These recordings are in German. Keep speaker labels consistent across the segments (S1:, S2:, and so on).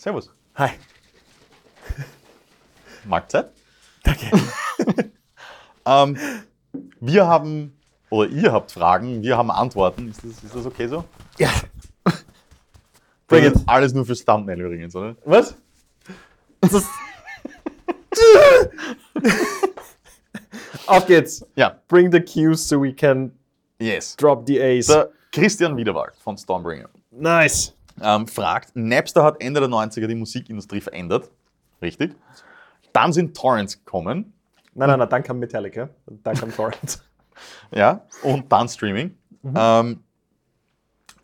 S1: Servus.
S2: Hi.
S1: Mahlzeit.
S2: Danke.
S1: Ähm, wir haben, oder ihr habt Fragen, wir haben Antworten. Ist das, ist das okay so?
S2: Ja.
S1: Bring it. Alles nur fürs Thumbnail übrigens, oder?
S2: Was? Das Auf geht's.
S1: Ja.
S2: Bring the cues so we can
S1: Yes.
S2: drop the A's.
S1: Der Christian Wiederwald von Stormbringer
S2: Nice.
S1: Ähm, fragt, Napster hat Ende der 90er die Musikindustrie verändert. Richtig. Dann sind Torrents gekommen.
S2: Nein, nein, nein, dann kam Metallica. Dann kam Torrent.
S1: Ja, und dann Streaming. Ähm,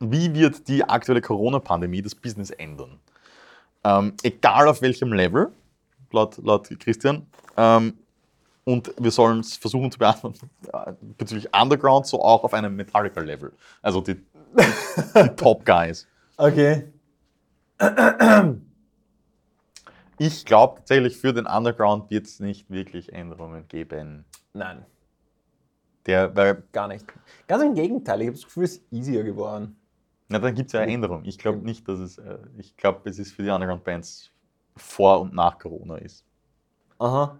S1: wie wird die aktuelle Corona-Pandemie das Business ändern? Ähm, egal auf welchem Level, laut, laut Christian. Ähm, und wir sollen es versuchen zu beantworten äh, bezüglich Underground, so auch auf einem Metallica-Level. Also die, die Top Guys.
S2: Okay.
S1: Ich glaube tatsächlich, für den Underground wird es nicht wirklich Änderungen geben.
S2: Nein,
S1: Der, weil,
S2: gar nicht. Ganz im Gegenteil, ich habe das Gefühl, es ist easier geworden.
S1: na, dann gibt es ja eine Änderung. Ich glaube nicht, dass es, äh, ich glaube, es ist für die Underground-Bands vor und nach Corona ist.
S2: Aha.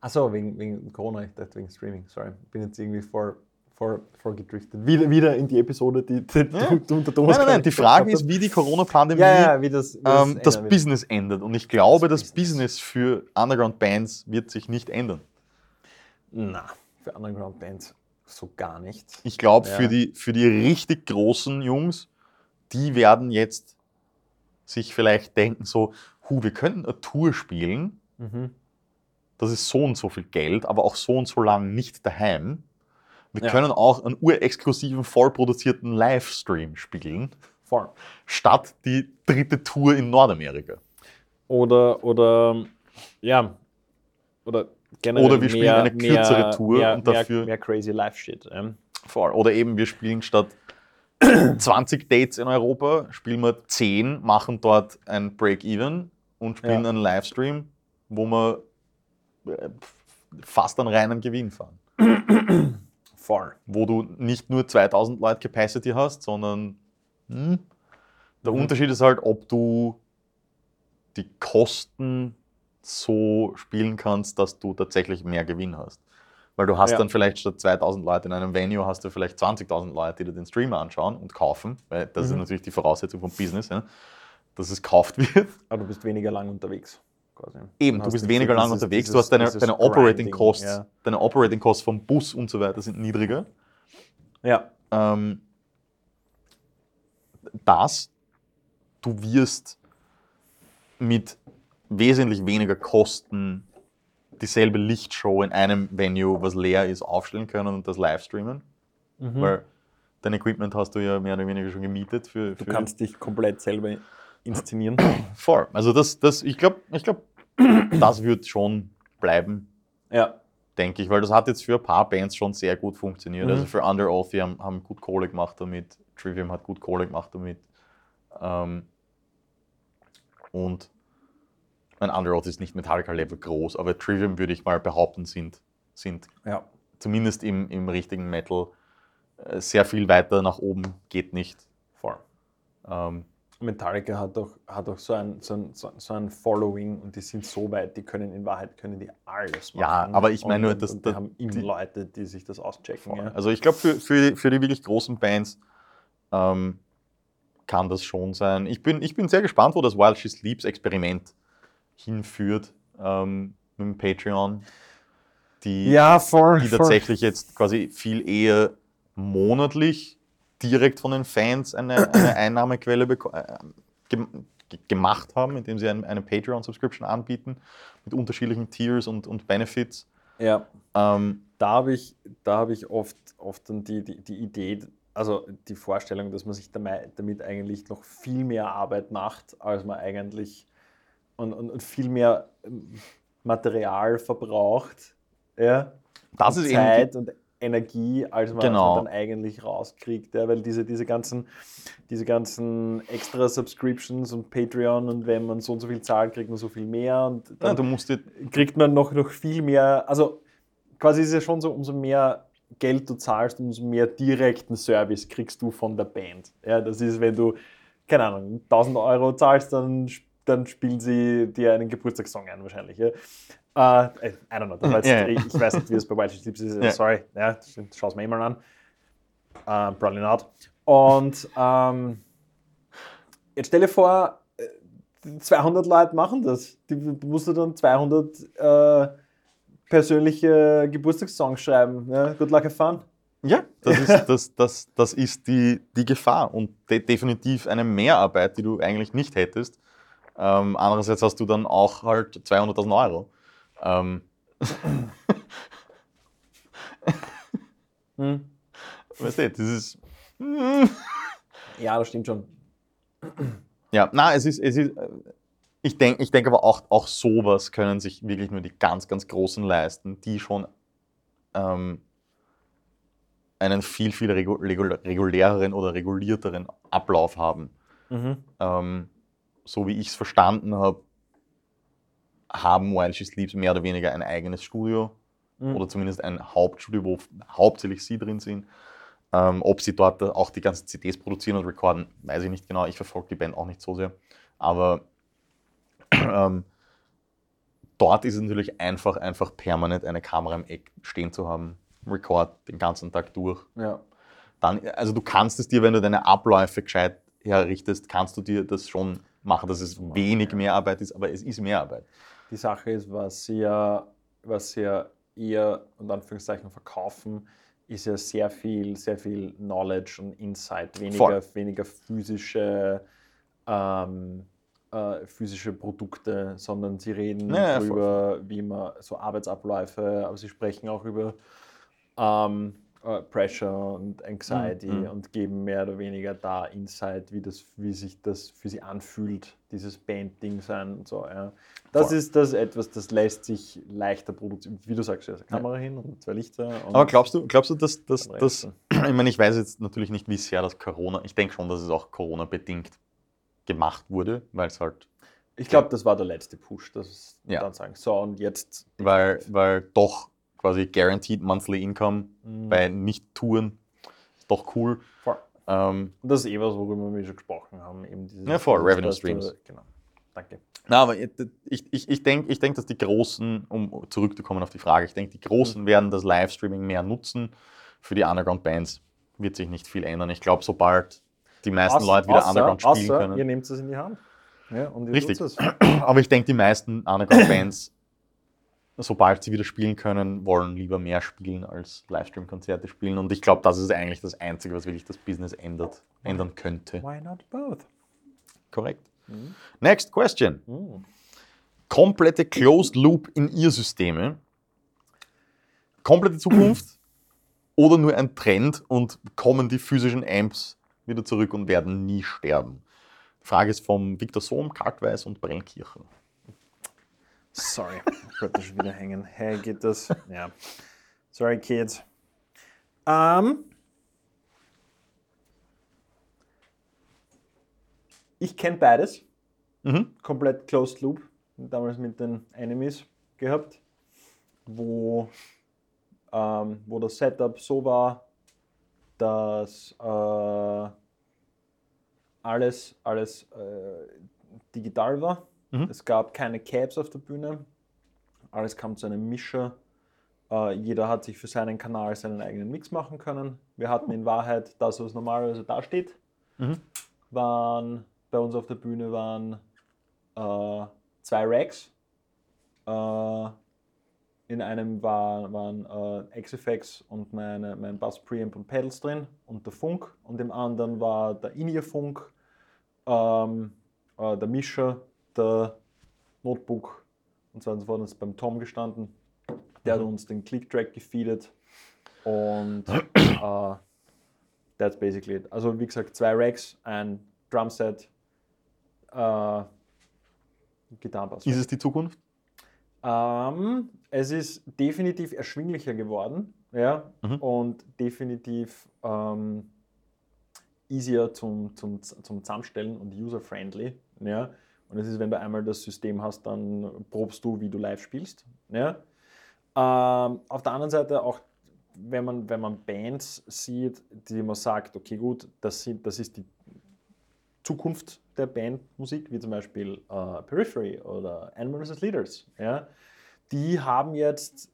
S2: Achso, wegen, wegen Corona, ich dachte wegen Streaming, sorry. Bin jetzt irgendwie vor, vor, vorgedriftet. Wieder, wieder in die Episode, die, die
S1: Ja.
S2: du, der Thomas
S1: Nein, nein, nein, die Frage ist, wie die Corona-Pandemie
S2: Ja, ja, das,
S1: ähm, das
S2: ändern wird.
S1: Business ändert. Und ich glaube, das,
S2: Das
S1: Business für Underground-Bands wird sich nicht ändern.
S2: Na, für Underground-Bands so gar nicht.
S1: Ich glaube, für, die, für die richtig großen Jungs, die werden jetzt sich vielleicht denken so, hu, wir könnten eine Tour spielen,
S2: Mhm.
S1: das ist so und so viel Geld, aber auch so und so lang nicht daheim. Wir
S2: Ja.
S1: können auch einen urexklusiven, vollproduzierten Livestream spielen,
S2: Voll.
S1: statt die dritte Tour in Nordamerika.
S2: Oder, oder, ja, oder generell
S1: Oder wir spielen eine kürzere Tour
S2: mehr,
S1: und dafür-
S2: mehr, mehr crazy Live-Shit. Ähm.
S1: Voll. Oder eben, wir spielen statt 20 Dates in Europa, spielen wir 10, machen dort ein Break-Even und spielen
S2: Ja.
S1: einen Livestream, wo wir äh, fast einen reinen Gewinn fahren.
S2: Voll.
S1: Wo du nicht nur 2000 Leute Capacity hast, sondern hm, der
S2: Mhm.
S1: Unterschied ist halt, ob du die Kosten so spielen kannst, dass du tatsächlich mehr Gewinn hast. Weil du hast
S2: Ja.
S1: dann vielleicht statt 2000 Leute in einem Venue, hast du vielleicht 20.000 Leute, die dir den Stream anschauen und kaufen, weil das ist
S2: Mhm.
S1: natürlich die Voraussetzung vom Business, ja, dass es gekauft wird.
S2: Aber du bist weniger lang unterwegs. Quasi.
S1: Eben, du bist weniger lang
S2: dieses-
S1: unterwegs, du
S2: dieses-
S1: hast deine, deine Operating
S2: Grinding,
S1: Costs,
S2: Ja.
S1: deine Operating Costs vom Bus und so weiter sind niedriger.
S2: ja.
S1: ähm, dass du wirst mit wesentlich weniger Kosten dieselbe Lichtshow in einem Venue, was leer ist, aufstellen können und das live streamen.
S2: Mhm.
S1: Weil dein Equipment hast du ja mehr oder weniger schon gemietet für.
S2: Du
S1: für
S2: kannst dich komplett selber inszenieren.
S1: voll. Also das, das, ich glaube, ich glaub, das wird schon bleiben,
S2: ja.
S1: denke ich, weil das hat jetzt für ein paar Bands schon sehr gut funktioniert.
S2: Mhm.
S1: Also für Under Oath, die haben, haben gut Kohle gemacht damit, Trivium hat gut Kohle gemacht damit. Ähm, und ein Under Oath ist nicht Metallica-Level groß, aber Trivium würde ich mal behaupten, sind, sind
S2: Ja.
S1: zumindest im, im richtigen Metal äh, sehr viel weiter nach oben, geht nicht.
S2: Voll.
S1: Ähm,
S2: Metallica hat doch, hat doch so, ein, so, ein, so ein Following und die sind so weit, die können in Wahrheit können die alles machen.
S1: Ja, aber ich meine nur,
S2: Und-
S1: dass
S2: und die
S1: da-
S2: haben immer
S1: die-
S2: Leute, die sich das auschecken. Ja.
S1: Also ich glaube, für, für, die, für die wirklich großen Bands ähm, kann das schon sein. Ich bin, ich bin sehr gespannt, wo das Wild She Sleeps Experiment hinführt ähm, mit dem Patreon. Die,
S2: ja, voll.
S1: die
S2: voll.
S1: tatsächlich jetzt quasi viel eher monatlich direkt von den Fans eine, eine Einnahmequelle äh, gem ge- gemacht haben, indem sie ein, eine Patreon-Subscription anbieten mit unterschiedlichen Tiers und, und Benefits.
S2: Ja,
S1: Ähm,
S2: da habe ich, da hab ich oft, oft dann die, die, die Idee, also die Vorstellung, dass man sich damit, damit eigentlich noch viel mehr Arbeit macht, als man eigentlich und, und, und viel mehr ähm, Material verbraucht. Ja,
S1: das
S2: und
S1: ist eben die-
S2: Zeit und Energie, als man,
S1: Genau.
S2: als man dann eigentlich rauskriegt. Ja, weil diese, diese, ganzen, diese ganzen extra Subscriptions und Patreon und wenn man so und so viel zahlt, kriegt man so viel mehr und
S1: Ja,
S2: dann
S1: dir
S2: kriegt man noch, noch viel mehr. Also quasi ist es ja schon so, umso mehr Geld du zahlst, umso mehr direkten Service kriegst du von der Band. Ja, das ist, wenn du, keine Ahnung, 1000 Euro zahlst, dann, dann spielen sie dir einen Geburtstagssong ein wahrscheinlich. Ja. Uh, I don't know, jetzt, yeah. ich, ich, weiß nicht, wie es bei Wild Sleeps ist, yeah. sorry, ja, schau es mir immer an. Uh, probably not. Und ähm, jetzt stell dir vor, 200 äh, Leute machen das. Die musst du dann 200 äh, persönliche Geburtstagssongs schreiben. Ja, good luck, have fun.
S1: Ja, das ist, das, das, das ist die, die Gefahr und de definitiv eine Mehrarbeit, die du eigentlich nicht hättest. Ähm, andererseits hast du dann auch halt 200.000 Euro. Ähm. hm. Weißt du, das ist.
S2: ja, das stimmt schon.
S1: Ja, na, es ist, es ist ich denke ich denk aber auch, auch sowas können sich wirklich nur die ganz, ganz Großen leisten, die schon ähm, einen viel, viel reguläreren oder regulierteren Ablauf haben. Mhm. Ähm, so wie ich es verstanden habe, haben While She Sleeps mehr oder weniger ein eigenes Studio mhm. oder zumindest ein Hauptstudio, wo hauptsächlich sie drin sind. Ähm, ob sie dort auch die ganzen CDs produzieren und recorden, weiß ich nicht genau. Ich verfolge die Band auch nicht so sehr. Aber ähm, dort ist es natürlich einfach, einfach permanent eine Kamera im Eck stehen zu haben, Record den ganzen Tag durch.
S2: Ja.
S1: Dann, also du kannst es dir, wenn du deine Abläufe gescheit herrichtest, kannst du dir das schon machen, dass es wenig mehr Arbeit ist, aber es ist mehr Arbeit.
S2: Die Sache ist, was sie ja, was sie ja eher und Anführungszeichen verkaufen, ist ja sehr viel, sehr viel Knowledge und Insight, weniger, weniger physische ähm, äh, physische Produkte, sondern sie reden ja, darüber, wie man so Arbeitsabläufe, aber sie sprechen auch über ähm, uh, Pressure und Anxiety mhm. und geben mehr oder weniger da Insight, wie, das, wie sich das für sie anfühlt, dieses Band-Ding sein und so. Ja. Das Voll. ist das etwas, das lässt sich leichter produzieren. Wie du sagst, eine Kamera ja. hin und zwei Lichter. Und
S1: Aber glaubst du, glaubst du, dass, dass, dass ich meine, ich weiß jetzt natürlich nicht, wie sehr das Corona, ich denke schon, dass es auch Corona-bedingt gemacht wurde, weil es halt.
S2: Ich glaube, das war der letzte Push, das ja. dann sagen. So, und jetzt.
S1: Weil, weil doch quasi Guaranteed Monthly Income mhm. bei Nicht-Touren ist doch cool.
S2: Voll. Ähm, und das ist eh was, worüber wir schon gesprochen haben. Eben
S1: dieses, ja, voll, Revenue Streams.
S2: genau. Danke.
S1: Na, aber ich, ich, ich denke, ich denk, dass die Großen, um zurückzukommen auf die Frage, ich denke, die Großen mhm. werden das Livestreaming mehr nutzen. Für die Underground-Bands wird sich nicht viel ändern. Ich glaube, sobald die meisten außer, Leute wieder Underground spielen außer, können.
S2: Ihr nehmt es in die Hand.
S1: Ja, Richtig. Aber ich denke, die meisten Underground-Bands, sobald sie wieder spielen können, wollen lieber mehr spielen als Livestream-Konzerte spielen. Und ich glaube, das ist eigentlich das Einzige, was wirklich das Business ändert, ändern könnte.
S2: Why not both?
S1: Korrekt. Mhm. Next question. Mhm. Komplette Closed Loop in ihr Systeme. Komplette Zukunft oder nur ein Trend und kommen die physischen Amps wieder zurück und werden nie sterben. Die Frage ist vom Viktor Sohm, Kaltweiß und Brennkirchen.
S2: Sorry, ich wollte schon wieder hängen. Hey, geht das? Ja. Sorry, Kids. Ähm, ich kenne beides. Mhm. Komplett Closed Loop. Damals mit den Enemies gehabt, wo, ähm, wo das Setup so war, dass äh, alles, alles äh, digital war. Mhm. Es gab keine Caps auf der Bühne. Alles kam zu einem Mischer. Äh, jeder hat sich für seinen Kanal seinen eigenen Mix machen können. Wir hatten in Wahrheit das, was normalerweise da steht. Mhm. Waren bei uns auf der Bühne waren äh, zwei Racks. Äh, in einem war, waren äh, XFX und meine, mein Bass Preamp und Pedals drin und der Funk. Und im anderen war der In-Ear-Funk, ähm, äh, der Mischer, der Notebook und so und so beim Tom gestanden. Der hat mhm. uns den Click-Track gefeedet. Und äh, that's basically it. Also wie gesagt, zwei Racks, ein Drumset, äh, Gitarrenbass.
S1: Ist es die Zukunft?
S2: Ähm, es ist definitiv erschwinglicher geworden ja, mhm. und definitiv ähm, easier zum, zum, zum Zusammenstellen und user-friendly. Ja. Und es ist, wenn du einmal das System hast, dann probst du, wie du live spielst. Ja. Ähm, auf der anderen Seite auch wenn man, wenn man Bands sieht, die man sagt, okay gut, das, sind, das ist die Zukunft der Bandmusik, wie zum Beispiel äh, Periphery oder Animals as Leaders, ja, die haben jetzt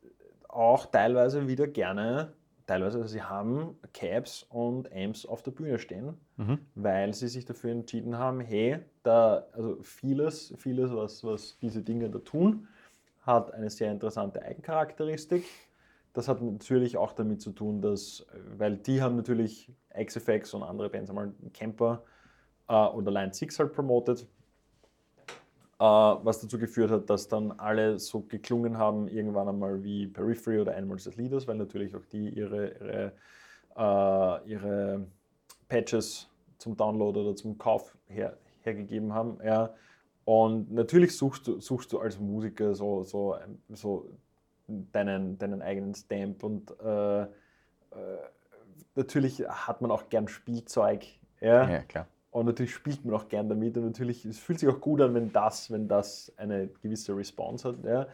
S2: auch teilweise wieder gerne, teilweise, also sie haben Cabs und Amps auf der Bühne stehen,
S1: Mhm.
S2: weil sie sich dafür entschieden haben, hey, da, also vieles, vieles, was, was diese Dinge da tun, hat eine sehr interessante Eigencharakteristik. Das hat natürlich auch damit zu tun, dass, weil die haben natürlich XFX und andere Bands einmal Camper äh, oder Line 6 halt promotet, was dazu geführt hat, dass dann alle so geklungen haben, irgendwann einmal wie Periphery oder Animals as Leaders, weil natürlich auch die ihre, ihre, äh, ihre Patches zum Download oder zum Kauf her, hergegeben haben. Ja. Und natürlich suchst du, suchst du als Musiker so, so, so deinen, deinen eigenen Stamp und äh, äh, natürlich hat man auch gern Spielzeug. Ja?
S1: Ja, klar.
S2: Und natürlich spielt man auch gern damit und natürlich, es fühlt sich auch gut an, wenn das, wenn das eine gewisse Response hat. Ja.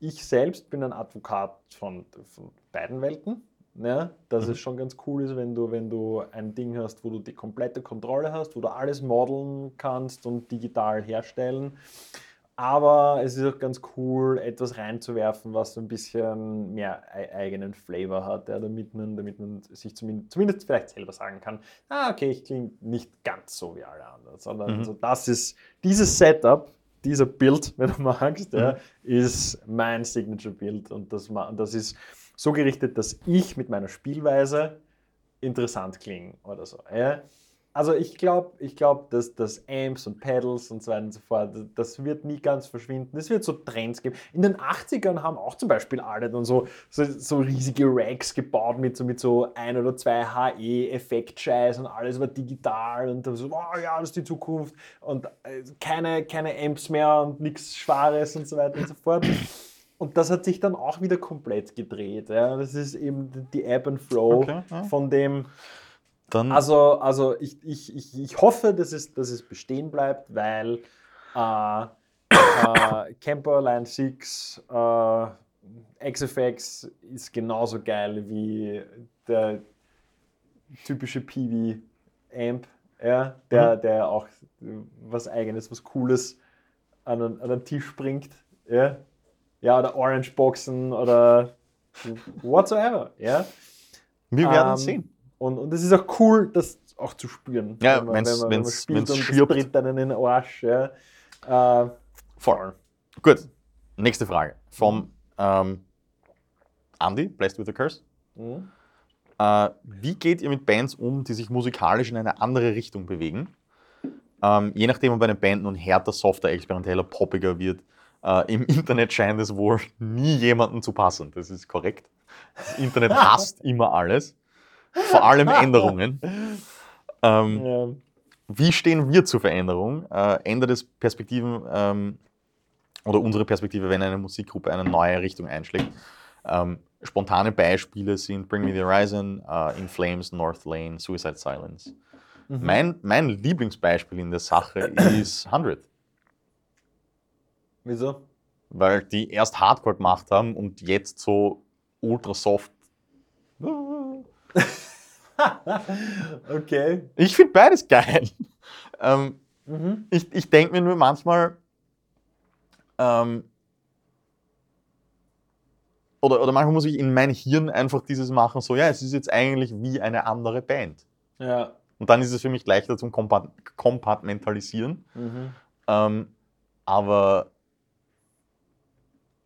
S2: Ich selbst bin ein Advokat von, von beiden Welten. Ja, dass
S1: Mhm.
S2: es schon ganz cool ist, wenn du, wenn du ein Ding hast, wo du die komplette Kontrolle hast, wo du alles modeln kannst und digital herstellen. Aber es ist auch ganz cool, etwas reinzuwerfen, was so ein bisschen mehr ei- eigenen Flavor hat, ja, damit, man, damit man sich zumindest, zumindest vielleicht selber sagen kann, ah, okay, ich klinge nicht ganz so wie alle anderen, sondern
S1: Mhm.
S2: so, das ist dieses Setup, dieser Bild, wenn du magst, ja,
S1: Mhm.
S2: ist mein Signature-Bild und das, das ist so gerichtet, dass ich mit meiner Spielweise interessant klinge oder so. Ja. Also ich glaube, ich glaub, dass das Amps und Pedals und so weiter und so fort, das wird nie ganz verschwinden. Es wird so Trends geben. In den 80ern haben auch zum Beispiel alle dann so, so, so riesige Racks gebaut mit so, mit so ein oder zwei HE-Effekt-Scheiß und alles war digital und so, oh ja, das ist die Zukunft und äh, keine, keine Amps mehr und nichts Schwares und so weiter und so fort. Und das hat sich dann auch wieder komplett gedreht. Ja. Das ist eben die Ebb and Flow
S1: Okay, ja.
S2: von dem,
S1: Dann,
S2: also, also ich, ich, ich, ich hoffe, dass es, dass es bestehen bleibt, weil äh, äh, Camper Line 6 äh, XFX ist genauso geil wie der typische Peewee Amp, ja, der, der auch was eigenes, was Cooles an an einen Tisch bringt. Ja, ja oder Orange Boxen oder whatsoever. Ja.
S1: wir werden
S2: ähm,
S1: sehen.
S2: Und, und es ist auch cool, das auch zu spüren.
S1: Ja,
S2: wenn man,
S1: wenn's-
S2: wenn man, wenn man
S1: wenn's-
S2: und es tritt einen in den Arsch. Ja. Äh,
S1: Voll. Gut. Nächste Frage. Vom ähm, Andy, Blessed with a Curse.
S2: mhm.
S1: Äh, wie geht ihr mit Bands um, die sich musikalisch in eine andere Richtung bewegen? Ähm, je nachdem, ob eine Band nun härter, softer, experimenteller, poppiger wird. Äh, Im Internet scheint es wohl nie jemandem zu passen. Das ist korrekt. Das Internet hasst immer alles. Vor allem Änderungen. Ähm,
S2: ja.
S1: wie stehen wir zur Veränderung? Äh, ändert es Perspektiven ähm, oder unsere Perspektive, wenn eine Musikgruppe eine neue Richtung einschlägt? Ähm, spontane Beispiele sind Bring Me the Horizon, äh, In Flames, North Lane, Suicide Silence.
S2: Mhm.
S1: Mein, mein Lieblingsbeispiel in der Sache ist 100,
S2: Wieso?
S1: weil die erst Hardcore gemacht haben und jetzt so ultra soft.
S2: okay.
S1: Ich finde beides geil. Ähm,
S2: Mhm.
S1: ich ich denke mir nur manchmal, ähm, oder, oder manchmal muss ich in mein Hirn einfach dieses machen, so, ja, es ist jetzt eigentlich wie eine andere Band.
S2: Ja.
S1: Und dann ist es für mich leichter zum Kompa- Kompartmentalisieren.
S2: Mhm.
S1: Ähm, aber,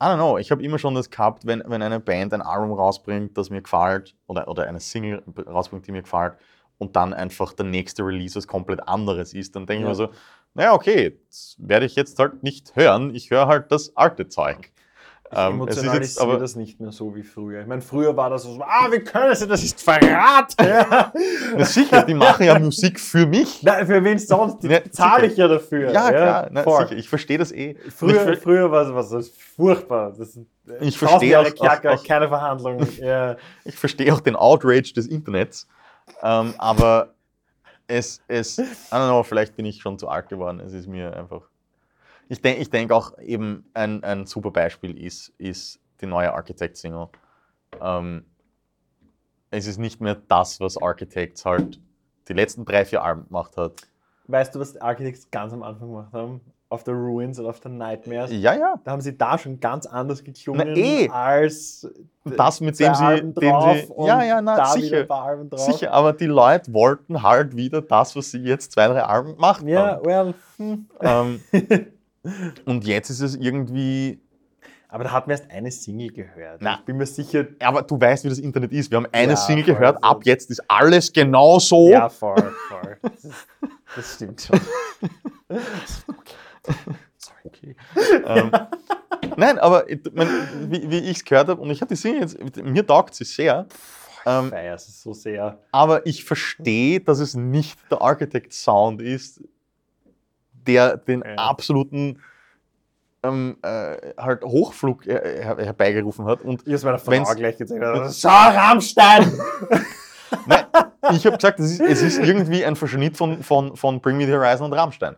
S1: I don't know, ich habe immer schon das gehabt, wenn, wenn eine Band ein Album rausbringt, das mir gefällt, oder, oder eine Single rausbringt, die mir gefällt, und dann einfach der nächste Release was komplett anderes ist, dann denke
S2: Ja.
S1: ich mir so, naja, okay, das werde ich jetzt halt nicht hören, ich höre halt das alte Zeug. Ähm, es ist jetzt aber,
S2: das nicht mehr so wie früher. Ich meine, früher war das so, ah, wie können Sie, das ist Verrat. ja.
S1: na sicher, die machen ja Musik für mich.
S2: Nein, für wen sonst? Die
S1: Ja, sicher.
S2: ich ja dafür.
S1: Ja, klar, na, sicher, ich verstehe das eh.
S2: Früher,
S1: ich,
S2: früher war es das ist furchtbar. Das ist,
S1: Ich verstehe auch-
S2: Kerker,
S1: auch-
S2: keine Verhandlung. ja.
S1: ich verstehe auch den Outrage des Internets, ähm, aber es, es, I don't know, vielleicht bin ich schon zu alt geworden. Es ist mir einfach. Ich denke ich denk auch eben, ein, ein super Beispiel ist, ist die neue Architect-Single. Ähm, es ist nicht mehr das, was Architects halt die letzten drei, vier Alben gemacht hat.
S2: Weißt du, was Architects ganz am Anfang gemacht haben? Auf der Ruins oder auf der Nightmares?
S1: Ja, ja.
S2: Da haben sie da schon ganz anders geklungen
S1: Na, eh.
S2: als
S1: Das, mit dem sie, dem sie ja, ja, na, sicher, sicher, aber die Leute wollten halt wieder das, was sie jetzt zwei, drei Alben gemacht
S2: Ja,
S1: haben.
S2: well, hm.
S1: Ähm, und jetzt ist es irgendwie,
S2: aber da hat man erst eine Single gehört.
S1: Na.
S2: Ich bin mir sicher,
S1: aber du weißt, wie das Internet ist. Wir haben eine
S2: Ja,
S1: Single
S2: voll,
S1: gehört, ab jetzt ist alles genau so.
S2: ja, voll, voll. Das, ist, das stimmt schon.
S1: Okay. ähm, nein, aber ich mein, wie, wie ich es gehört habe, und ich habe die Single jetzt, mir taugt sie sehr, ähm,
S2: Feier es so sehr.
S1: aber ich verstehe, dass es nicht der Architect-Sound ist, der den
S2: Ja.
S1: absoluten ähm, äh, halt Hochflug äh, her herbeigerufen hat. Und
S2: Ich habe meiner Frau gleich gezeigt. Schau, Rammstein!
S1: Nein, ich habe gesagt, es ist, es ist irgendwie ein Verschnitt von, von, von Bring Me the Horizon und Rammstein.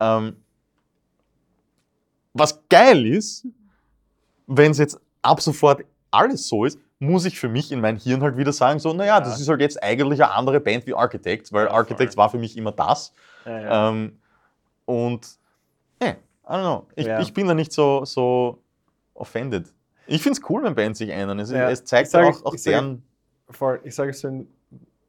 S1: Ähm, was geil ist, wenn es jetzt ab sofort alles so ist, muss ich für mich in mein Hirn halt wieder sagen, so, naja,
S2: Ja.
S1: das ist halt jetzt eigentlich eine andere Band wie Architects, weil
S2: Ja,
S1: Architects
S2: voll.
S1: war für mich immer das.
S2: Ja, ja.
S1: Ähm, und, eh, I don't know, ich,
S2: Ja.
S1: ich bin da nicht so, so offended. Ich finde es cool, wenn Bands sich ändern. Es,
S2: Ja,
S1: es zeigt ja auch, auch
S2: ich
S1: deren...
S2: Voll, ich sage so in,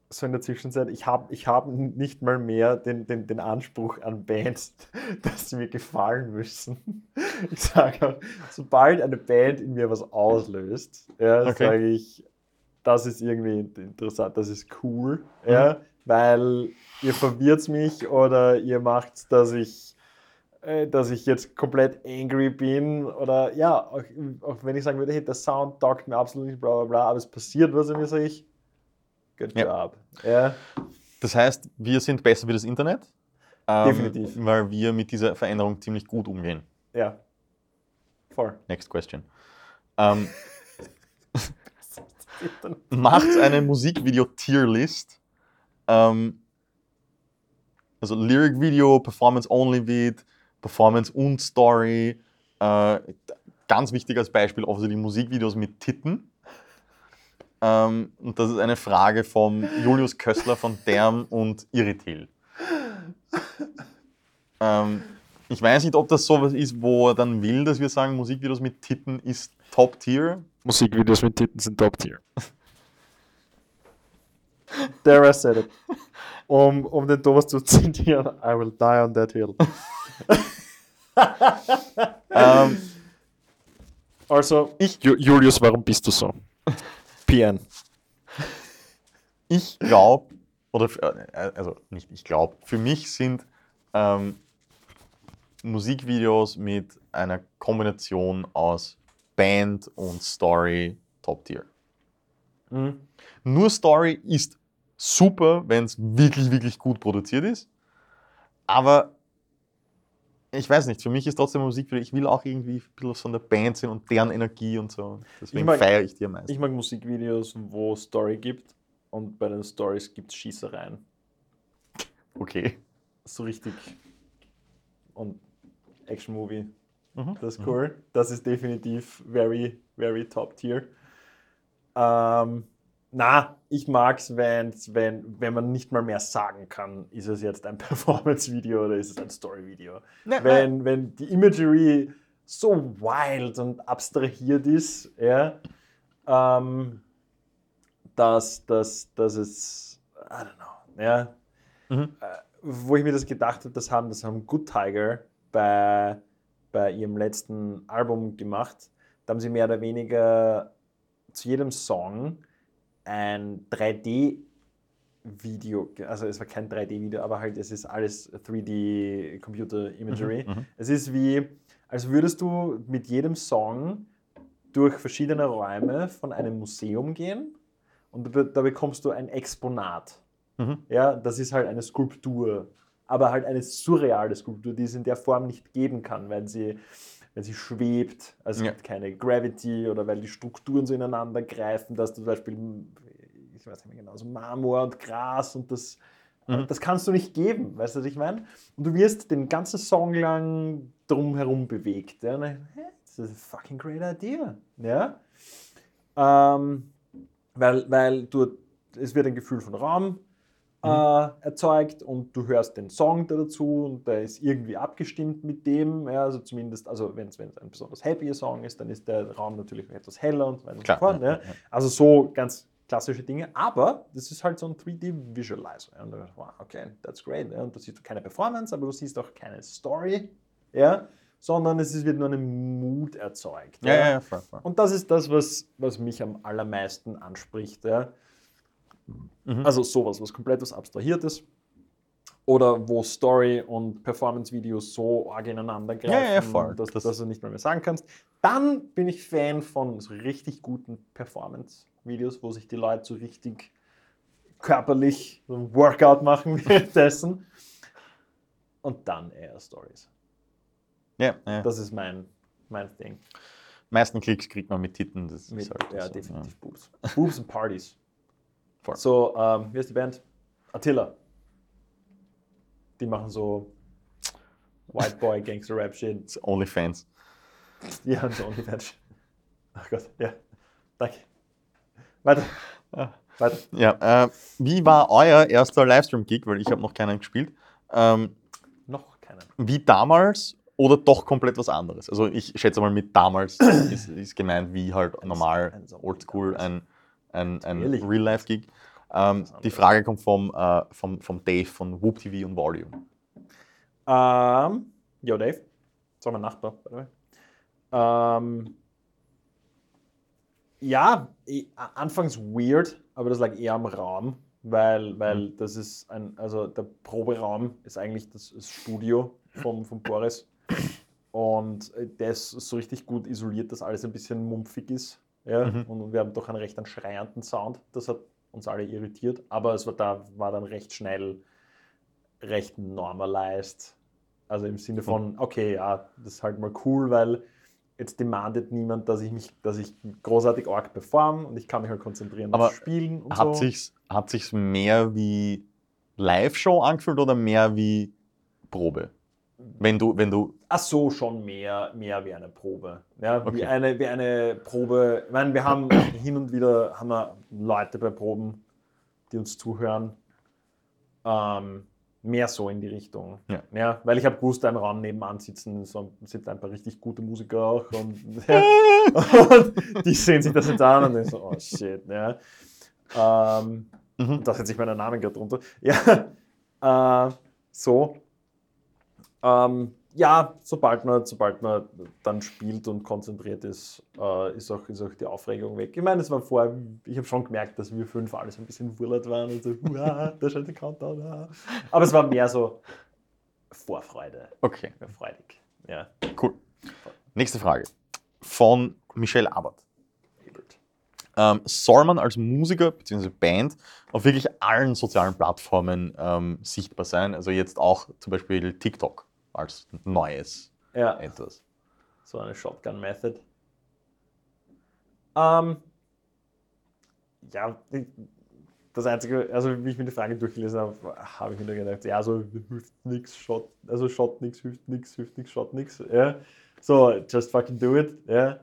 S2: so in der Zwischenzeit, ich habe ich hab nicht mal mehr den, den, den Anspruch an Bands, dass sie mir gefallen müssen. Ich sage auch, sobald eine Band in mir was auslöst, ja,
S1: Okay.
S2: sage ich, das ist irgendwie interessant, das ist cool,
S1: Mhm.
S2: ja, weil ihr verwirrt mich oder ihr macht, dass ich äh, dass ich jetzt komplett angry bin oder ja, auch, auch wenn ich sagen würde, hey, der Sound taugt mir absolut nicht, bla bla bla, aber es passiert was in mir, sage ich, good
S1: Ja.
S2: job. Ja,
S1: Das heißt, wir sind besser wie das Internet. ähm,
S2: Definitiv.
S1: Weil wir mit dieser Veränderung ziemlich gut umgehen.
S2: ja. Voll.
S1: Next question. Ähm, macht eine Musikvideo-Tierlist. Ähm, also Lyric-Video, Performance-Only-Vid, Performance und Story. Äh, ganz wichtig als Beispiel offensichtlich Musikvideos mit Titten. Ähm, und das ist eine Frage von Julius Kössler von Derm und Irritil. Ähm, ich weiß nicht, ob das sowas ist, wo er dann will, dass wir sagen, Musikvideos mit Titten ist Top-Tier.
S2: Musikvideos mit Titten sind Top Tier. There I said it. Um, um den Thomas zu zitieren, I will die on that hill.
S1: Ähm,
S2: Also, ich, Julius, warum bist du so? PN.
S1: ich glaube, oder äh, also nicht ich glaube, für mich sind ähm, Musikvideos mit einer Kombination aus Band und Story Top-Tier.
S2: Mhm.
S1: Nur Story ist super, wenn es wirklich, wirklich gut produziert ist. Aber ich weiß nicht, für mich ist trotzdem Musikvideo, ich will auch irgendwie ein bisschen von der Band sehen und deren Energie und so. Deswegen feiere ich die am meisten.
S2: Ich mag Musikvideos, wo Story gibt und bei den Stories gibt es Schießereien.
S1: okay.
S2: So richtig. Und Action-Movie,
S1: Mhm.
S2: das ist cool. Das ist definitiv very, very top tier. Ähm, na, ich mag es, wenn, wenn man nicht mal mehr sagen kann, ist es jetzt ein Performance-Video oder ist es ein Story-Video. Wenn, wenn die Imagery so wild und abstrahiert ist, ja, ähm, dass, dass, dass es, I don't know, ja,
S1: Mhm.
S2: äh, wo ich mir das gedacht habe, das haben, das haben Good Tiger bei, bei ihrem letzten Album gemacht. Da haben sie mehr oder weniger zu jedem Song ein 3D-Video, also es war kein 3D-Video, aber halt es ist alles 3D Computer Imagery.
S1: Mhm.
S2: Es ist wie, als würdest du mit jedem Song durch verschiedene Räume von einem Museum gehen und da bekommst du ein Exponat.
S1: Mhm.
S2: Ja, das ist halt eine Skulptur, aber halt eine surreale Skulptur, die es in der Form nicht geben kann, weil sie, weil sie schwebt. Also es
S1: Ja.
S2: gibt keine Gravity oder weil die Strukturen so ineinander greifen, dass du zum Beispiel, ich weiß nicht mehr genau, so Marmor und Gras und das,
S1: Mhm.
S2: das kannst du nicht geben, weißt du, was ich meine? Und du wirst den ganzen Song lang drumherum bewegt. Ja? Und dann, das ist a fucking great idea. Ja? Ähm, Weil, weil du, es wird ein Gefühl von Raum äh, erzeugt und du hörst den Song da dazu und der ist irgendwie abgestimmt mit dem. Ja, also zumindest, also wenn es ein besonders happy Song ist, dann ist der Raum natürlich etwas heller und so weiter und so fort.
S1: ja,
S2: Ja.
S1: ja.
S2: Also so ganz klassische Dinge, aber das ist halt so ein 3D-Visualizer. Ja. Und dann, wow, okay, that's great. Und da siehst du keine Performance, aber du siehst auch keine Story, ja, sondern es wird nur eine Mood erzeugt.
S1: Ja, ja, ja, voll, voll.
S2: Und das ist das, was, was mich am allermeisten anspricht. Ja.
S1: Mhm.
S2: Also sowas, was komplett was Abstrahiertes. Oder wo Story und Performance-Videos so arg ineinander greifen,
S1: Ja, ja, voll.
S2: Dass,
S1: Das-
S2: dass du nicht mehr, mehr sagen kannst. Dann bin ich Fan von so richtig guten Performance-Videos, wo sich die Leute so richtig körperlich so ein Workout machen währenddessen. Und dann eher Stories.
S1: Ja, ja.
S2: Das ist mein, mein Ding.
S1: meisten Klicks kriegt man mit Titten. Das
S2: Mit,
S1: ist halt
S2: ja,
S1: so,
S2: definitiv Boobs. Boobs und Partys.
S1: Voll.
S2: So, ähm, wie heißt die Band? Attila. Die machen so White Boy Gangster Rap Shit.
S1: Ja. Onlyfans.
S2: Die haben so OnlyFans. Ach Gott, ja. Danke. Weiter. Weiter.
S1: Ja, äh, wie war euer erster Livestream-Gig? Weil ich habe noch keinen gespielt. Ähm,
S2: Noch keinen.
S1: wie damals oder doch komplett was anderes? Also ich schätze mal mit damals ist, ist gemeint wie halt normal, oldschool, ein, ein, ein? Real-Life-Gig. Ähm, die. Frage kommt vom, äh, vom, vom Dave von Whoop TV und Volume.
S2: Ähm, yo, Dave. Das war mein Nachbar, by the way. Ähm, ja, a- anfangs weird, aber das lag eher am Raum, weil, weil das ist ein, also der Proberaum ist eigentlich das, das Studio vom, vom Boris. Und äh, der ist so richtig gut isoliert, dass alles ein bisschen mumpfig ist. Ja?
S1: Mhm.
S2: Und wir haben doch einen recht einen schreienden Sound. Das hat uns alle irritiert. Aber es war da war dann recht schnell recht normalized. Also im Sinne von, okay, ja, das ist halt mal cool, weil jetzt demandet niemand, dass ich mich, dass ich großartig arg perform und ich kann mich halt konzentrieren
S1: Aber
S2: aufs Spielen und
S1: Hat
S2: so.
S1: sich's, hat sich's mehr wie Live-Show angefühlt oder mehr wie Probe? Wenn du, wenn du,
S2: Ach so, schon mehr, mehr wie eine Probe. Ja, wie,
S1: Okay.
S2: eine, wie eine Probe. Ich meine, wir haben hin und wieder haben wir Leute bei Proben, die uns zuhören. Ähm, mehr so in die Richtung.
S1: Ja.
S2: weil ich habe gewusst, ein Raum nebenan sitzen, so, sitzen ein paar richtig gute Musiker auch. Und, ja, und die sehen sich das jetzt an und denken so, oh shit. Ja. Ähm,
S1: Mhm.
S2: da setze ich meinen Namen gerade drunter. Ja, äh, so. Ähm, ja, sobald man, sobald man dann spielt und konzentriert ist, äh, ist, auch, ist auch die Aufregung weg. Ich meine, es war vorher, ich habe schon gemerkt, dass wir fünf alle so ein bisschen wurlert waren und so, da schaut der Countdown. ah. Aber es war mehr so Vorfreude,
S1: okay,
S2: mehr freudig. Ja,
S1: cool. Nächste Frage. Von Michelle Abbott. Ähm, soll man als Musiker bzw. Band auf wirklich allen sozialen Plattformen ähm, sichtbar sein? Also jetzt auch zum Beispiel TikTok als neues
S2: Ja.
S1: etwas.
S2: So eine Shotgun-Method. Ähm, ja, das Einzige, also wie ich mir die Frage durchgelesen habe, habe ich mir nur gedacht, ja, so hilft nichts, Shot, also Shot nichts, hilft nichts, hilft nichts, Shot nichts. Ja. So, just fucking do it. Ja.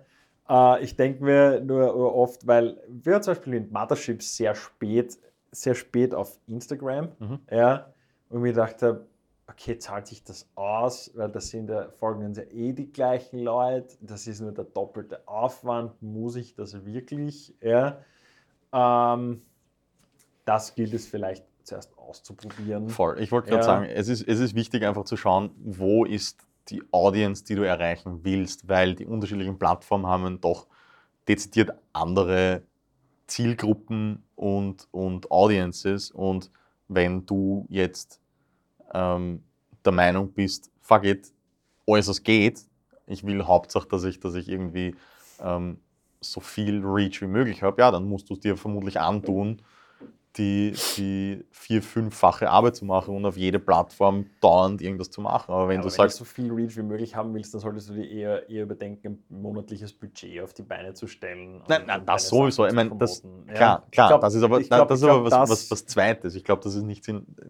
S2: Äh, ich denke mir nur oft, weil wir zum Beispiel in Mothership sehr spät, sehr spät auf Instagram,
S1: Mhm.
S2: ja, und mir gedacht habe, okay, zahlt sich das aus, weil das sind ja, folgen uns ja eh die gleichen Leute, das ist nur der doppelte Aufwand, muss ich das wirklich? Ja? Ähm, das gilt es vielleicht zuerst auszuprobieren.
S1: Voll. Ich wollte gerade
S2: Ja.
S1: sagen, es ist, es ist wichtig einfach zu schauen, wo ist die Audience, die du erreichen willst, weil die unterschiedlichen Plattformen haben doch dezidiert andere Zielgruppen und, und Audiences. Und wenn du jetzt ähm, der Meinung bist, fuck it, alles was geht, ich will Hauptsache, dass ich, dass ich irgendwie ähm, so viel Reach wie möglich habe, ja, dann musst du es dir vermutlich antun, die, die vier-, fünffache Arbeit zu machen und auf jede Plattform dauernd irgendwas zu machen. Aber wenn
S2: Ja,
S1: du
S2: aber
S1: sagst,
S2: wenn du so viel Reach wie möglich haben willst, dann solltest du dir eher, eher überdenken, ein monatliches Budget auf die Beine zu stellen.
S1: Nein, nein, das sowieso.
S2: Sachen
S1: Ich meine, das.
S2: Ja.
S1: klar, klar,
S2: glaub-
S1: das ist aber,
S2: glaub-
S1: das ist
S2: ich glaub,
S1: aber was, was, was Zweites. Ich glaube, das ist nicht,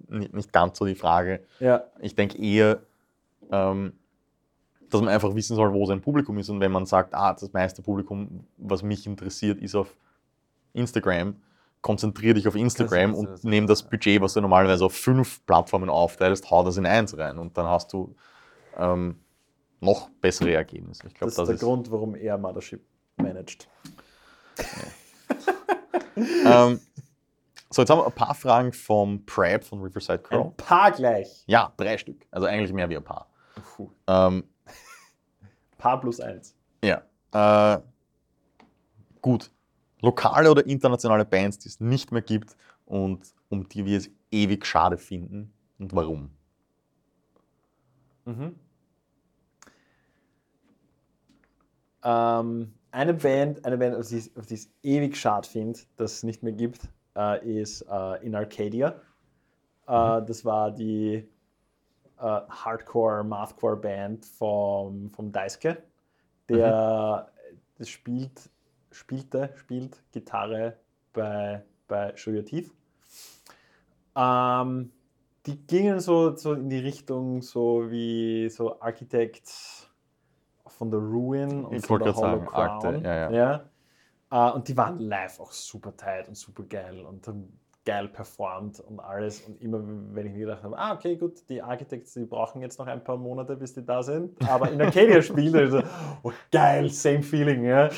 S1: nicht, nicht ganz so die Frage.
S2: Ja,
S1: Ich denke eher, ähm, dass man einfach wissen soll, wo sein Publikum ist. Und wenn man sagt, ah, das meiste Publikum, was mich interessiert, ist auf Instagram, konzentriere dich auf Instagram und
S2: dich,
S1: nimm das
S2: ja.
S1: Budget, was du normalerweise auf fünf Plattformen aufteilst, hau das in eins rein und dann hast du ähm, noch bessere Ergebnisse. Ich glaube,
S2: Das ist der Grund, warum er Mothership managt.
S1: Ähm, so, jetzt haben wir ein paar Fragen vom Prep von Riverside Crow.
S2: Ein paar gleich.
S1: Ja, drei Stück. Also eigentlich mehr wie ein paar. Ähm,
S2: Paar plus eins.
S1: ja. Äh, gut. Lokale oder internationale Bands, die es nicht mehr gibt und um die wir es ewig schade finden und warum.
S2: Mhm. Ähm, eine Band, eine Band, auf die, ich- auf die ich es ewig schade finde, dass es nicht mehr gibt, äh, ist äh, In Arcadia. Äh, das war die äh, Hardcore, Mathcore Band vom, vom Daisuke. Der das spielt, spielte, spielt Gitarre bei, bei Show Your Teeth. Ähm, die gingen so, so in die Richtung, so wie so Architect von The Ruin und
S1: Ich
S2: von Hollow
S1: sagen,
S2: Crown.
S1: ja,
S2: ja. Äh, und die waren live auch super tight und super geil und haben geil performt und alles. Und immer, wenn ich mir gedacht habe, ah, okay, gut, die Architects, die brauchen jetzt noch ein paar Monate, bis die da sind. Aber in Arcadia spielen, also, oh, geil, same feeling, ja.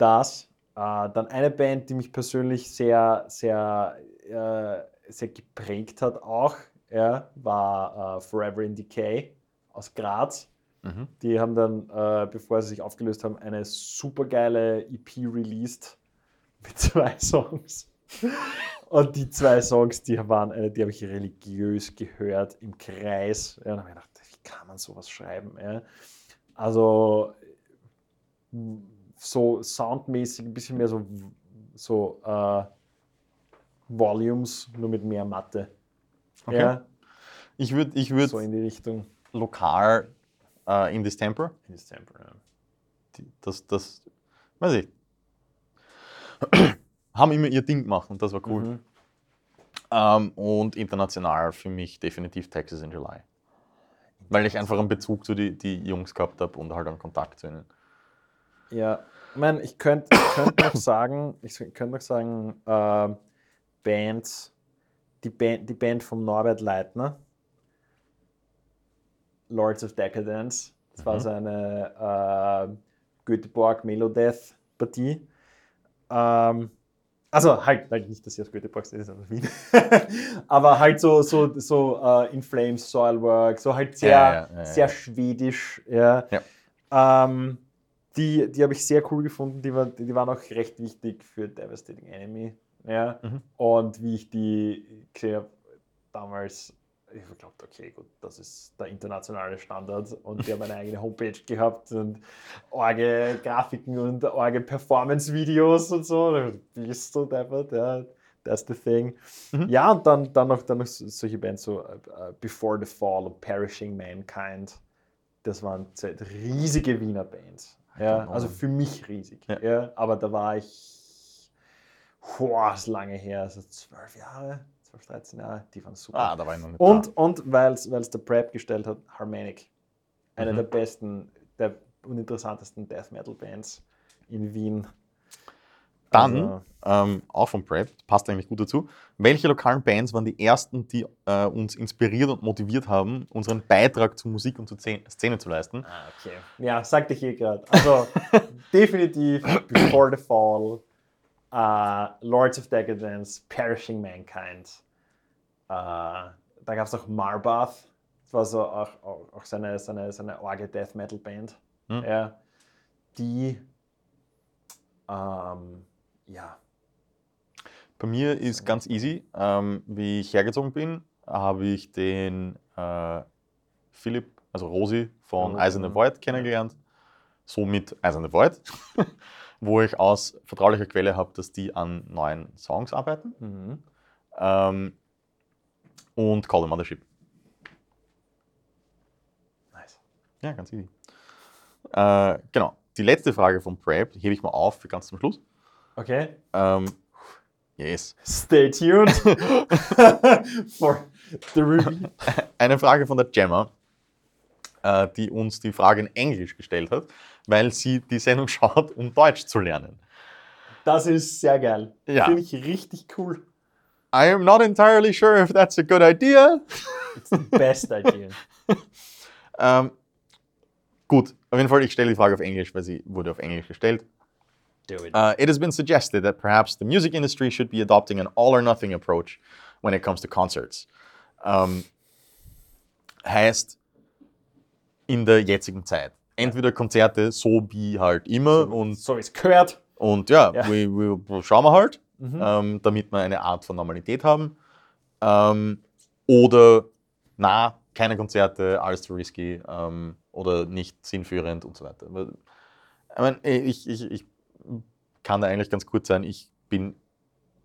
S2: Das. Äh, dann eine Band, die mich persönlich sehr, sehr, äh, sehr geprägt hat auch, ja, war äh, Forever in Decay aus Graz.
S1: Mhm.
S2: Die haben dann, äh, bevor sie sich aufgelöst haben, eine super geile EP released mit zwei Songs. Und die zwei Songs, die waren eine, die habe ich religiös gehört im Kreis. Ja, und habe ich gedacht, wie kann man sowas schreiben? Ja? Also so soundmäßig ein bisschen mehr so, so äh, Volumes, nur mit mehr Matte.
S1: Okay.
S2: Ja,
S1: Ich würde ich würd
S2: so in die Richtung.
S1: lokal äh, in Distemper,
S2: In December, ja.
S1: die, das, das, weiß ich, haben immer ihr Ding gemacht und das war cool.
S2: Mhm.
S1: Ähm, und international für mich definitiv Texas in July. Weil ich einfach einen Bezug zu die, die Jungs gehabt habe und halt einen Kontakt zu ihnen.
S2: Ja, ich meine, ich könnte ich könnt noch sagen, ich könnte noch sagen, äh, Bands, die Band, die Band von Norbert Leitner, Lords of Decadence, das war
S1: Mhm.
S2: seine äh, Göteborg Melodeath Partie. Ähm, also halt, halt nicht, dass sie aus Göteborg sind, sondern Wien. Aber halt so, so, so äh, In Flames, Soilwork, so halt sehr,
S1: Ja, ja, ja,
S2: sehr schwedisch. Ja.
S1: Ja.
S2: Ähm, die die habe ich sehr cool gefunden. Die, war, die waren auch recht wichtig für Devastating Enemy. Ja.
S1: Mhm.
S2: Und wie ich die gesehen habe, damals, ich habe geglaubt, okay, gut, das ist der internationale Standard. Und die haben eine eigene Homepage gehabt und orge Grafiken und orge Performance-Videos und so. Bist du deppert, ja. That's the thing.
S1: Mhm.
S2: Ja, und dann, dann, noch, dann noch so- solche Bands, so äh, Before the Fall und Perishing Mankind. Das waren riesige Wiener Bands. Ja, also für mich riesig.
S1: Ja.
S2: Ja. aber da war ich, boah, ist lange her, also zwölf Jahre, 12, 13 Jahre, die waren super.
S1: Ah, da war ich noch nicht
S2: und und weil es der Prep gestellt hat, Harmonic. Eine
S1: Mhm.
S2: der besten, der uninteressantesten Death Metal Bands in Wien.
S1: Da. Dann,
S2: Also,
S1: ähm, auch vom Prep, passt eigentlich gut dazu. Welche lokalen Bands waren die ersten, die äh, uns inspiriert und motiviert haben, unseren Beitrag zu Musik und zur Szene zu leisten?
S2: Ah, okay. Ja, sagte ich eh gerade. Also definitiv Before the Fall, äh, Lords of Decadence, Perishing Mankind. Äh, da gab es auch Marbath. Das war so auch, auch, auch seine, seine, seine Orge Death Metal Band.
S1: Hm.
S2: Ja, die, ähm, ja,
S1: Bei mir ist ganz easy. Ähm, wie ich hergezogen bin, habe ich den äh, Philipp, also Rosi von
S2: Oh,
S1: Eiserne
S2: mhm.
S1: Void kennengelernt. Somit Eiserne Void, wo ich aus vertraulicher Quelle habe, dass die an neuen Songs arbeiten.
S2: mhm.
S1: Ähm, und Call the Mothership.
S2: nice.
S1: Ja, ganz easy. Äh, genau. Die letzte Frage vom Prep hebe ich mal auf für ganz zum Schluss.
S2: Okay,
S1: Ähm, yes.
S2: stay tuned for the review.
S1: Eine Frage von der Gemma, äh, die uns die Frage in Englisch gestellt hat, weil sie die Sendung schaut, um Deutsch zu lernen.
S2: Das ist sehr geil.
S1: Ja.
S2: Finde ich richtig cool.
S1: I am not entirely sure if that's a good idea.
S2: It's the best idea.
S1: Ähm, gut, auf jeden Fall, ich stelle die Frage auf Englisch, weil sie wurde auf Englisch gestellt.
S2: Do it.
S1: Uh, it has been suggested that perhaps the music industry should be adopting an all or nothing approach when it comes to concerts. Ähm, heißt, in der jetzigen Zeit. Entweder Konzerte so wie halt immer und,
S2: so wie es gehört.
S1: und ja,
S2: Ja.
S1: Wir, wir schauen wir halt,
S2: Mhm.
S1: ähm, damit wir eine Art von Normalität haben. Ähm, oder na, keine Konzerte, alles zu risky ähm, oder nicht sinnführend und so weiter. Ich, meine, ich, ich, ich kann da eigentlich ganz kurz sein, ich bin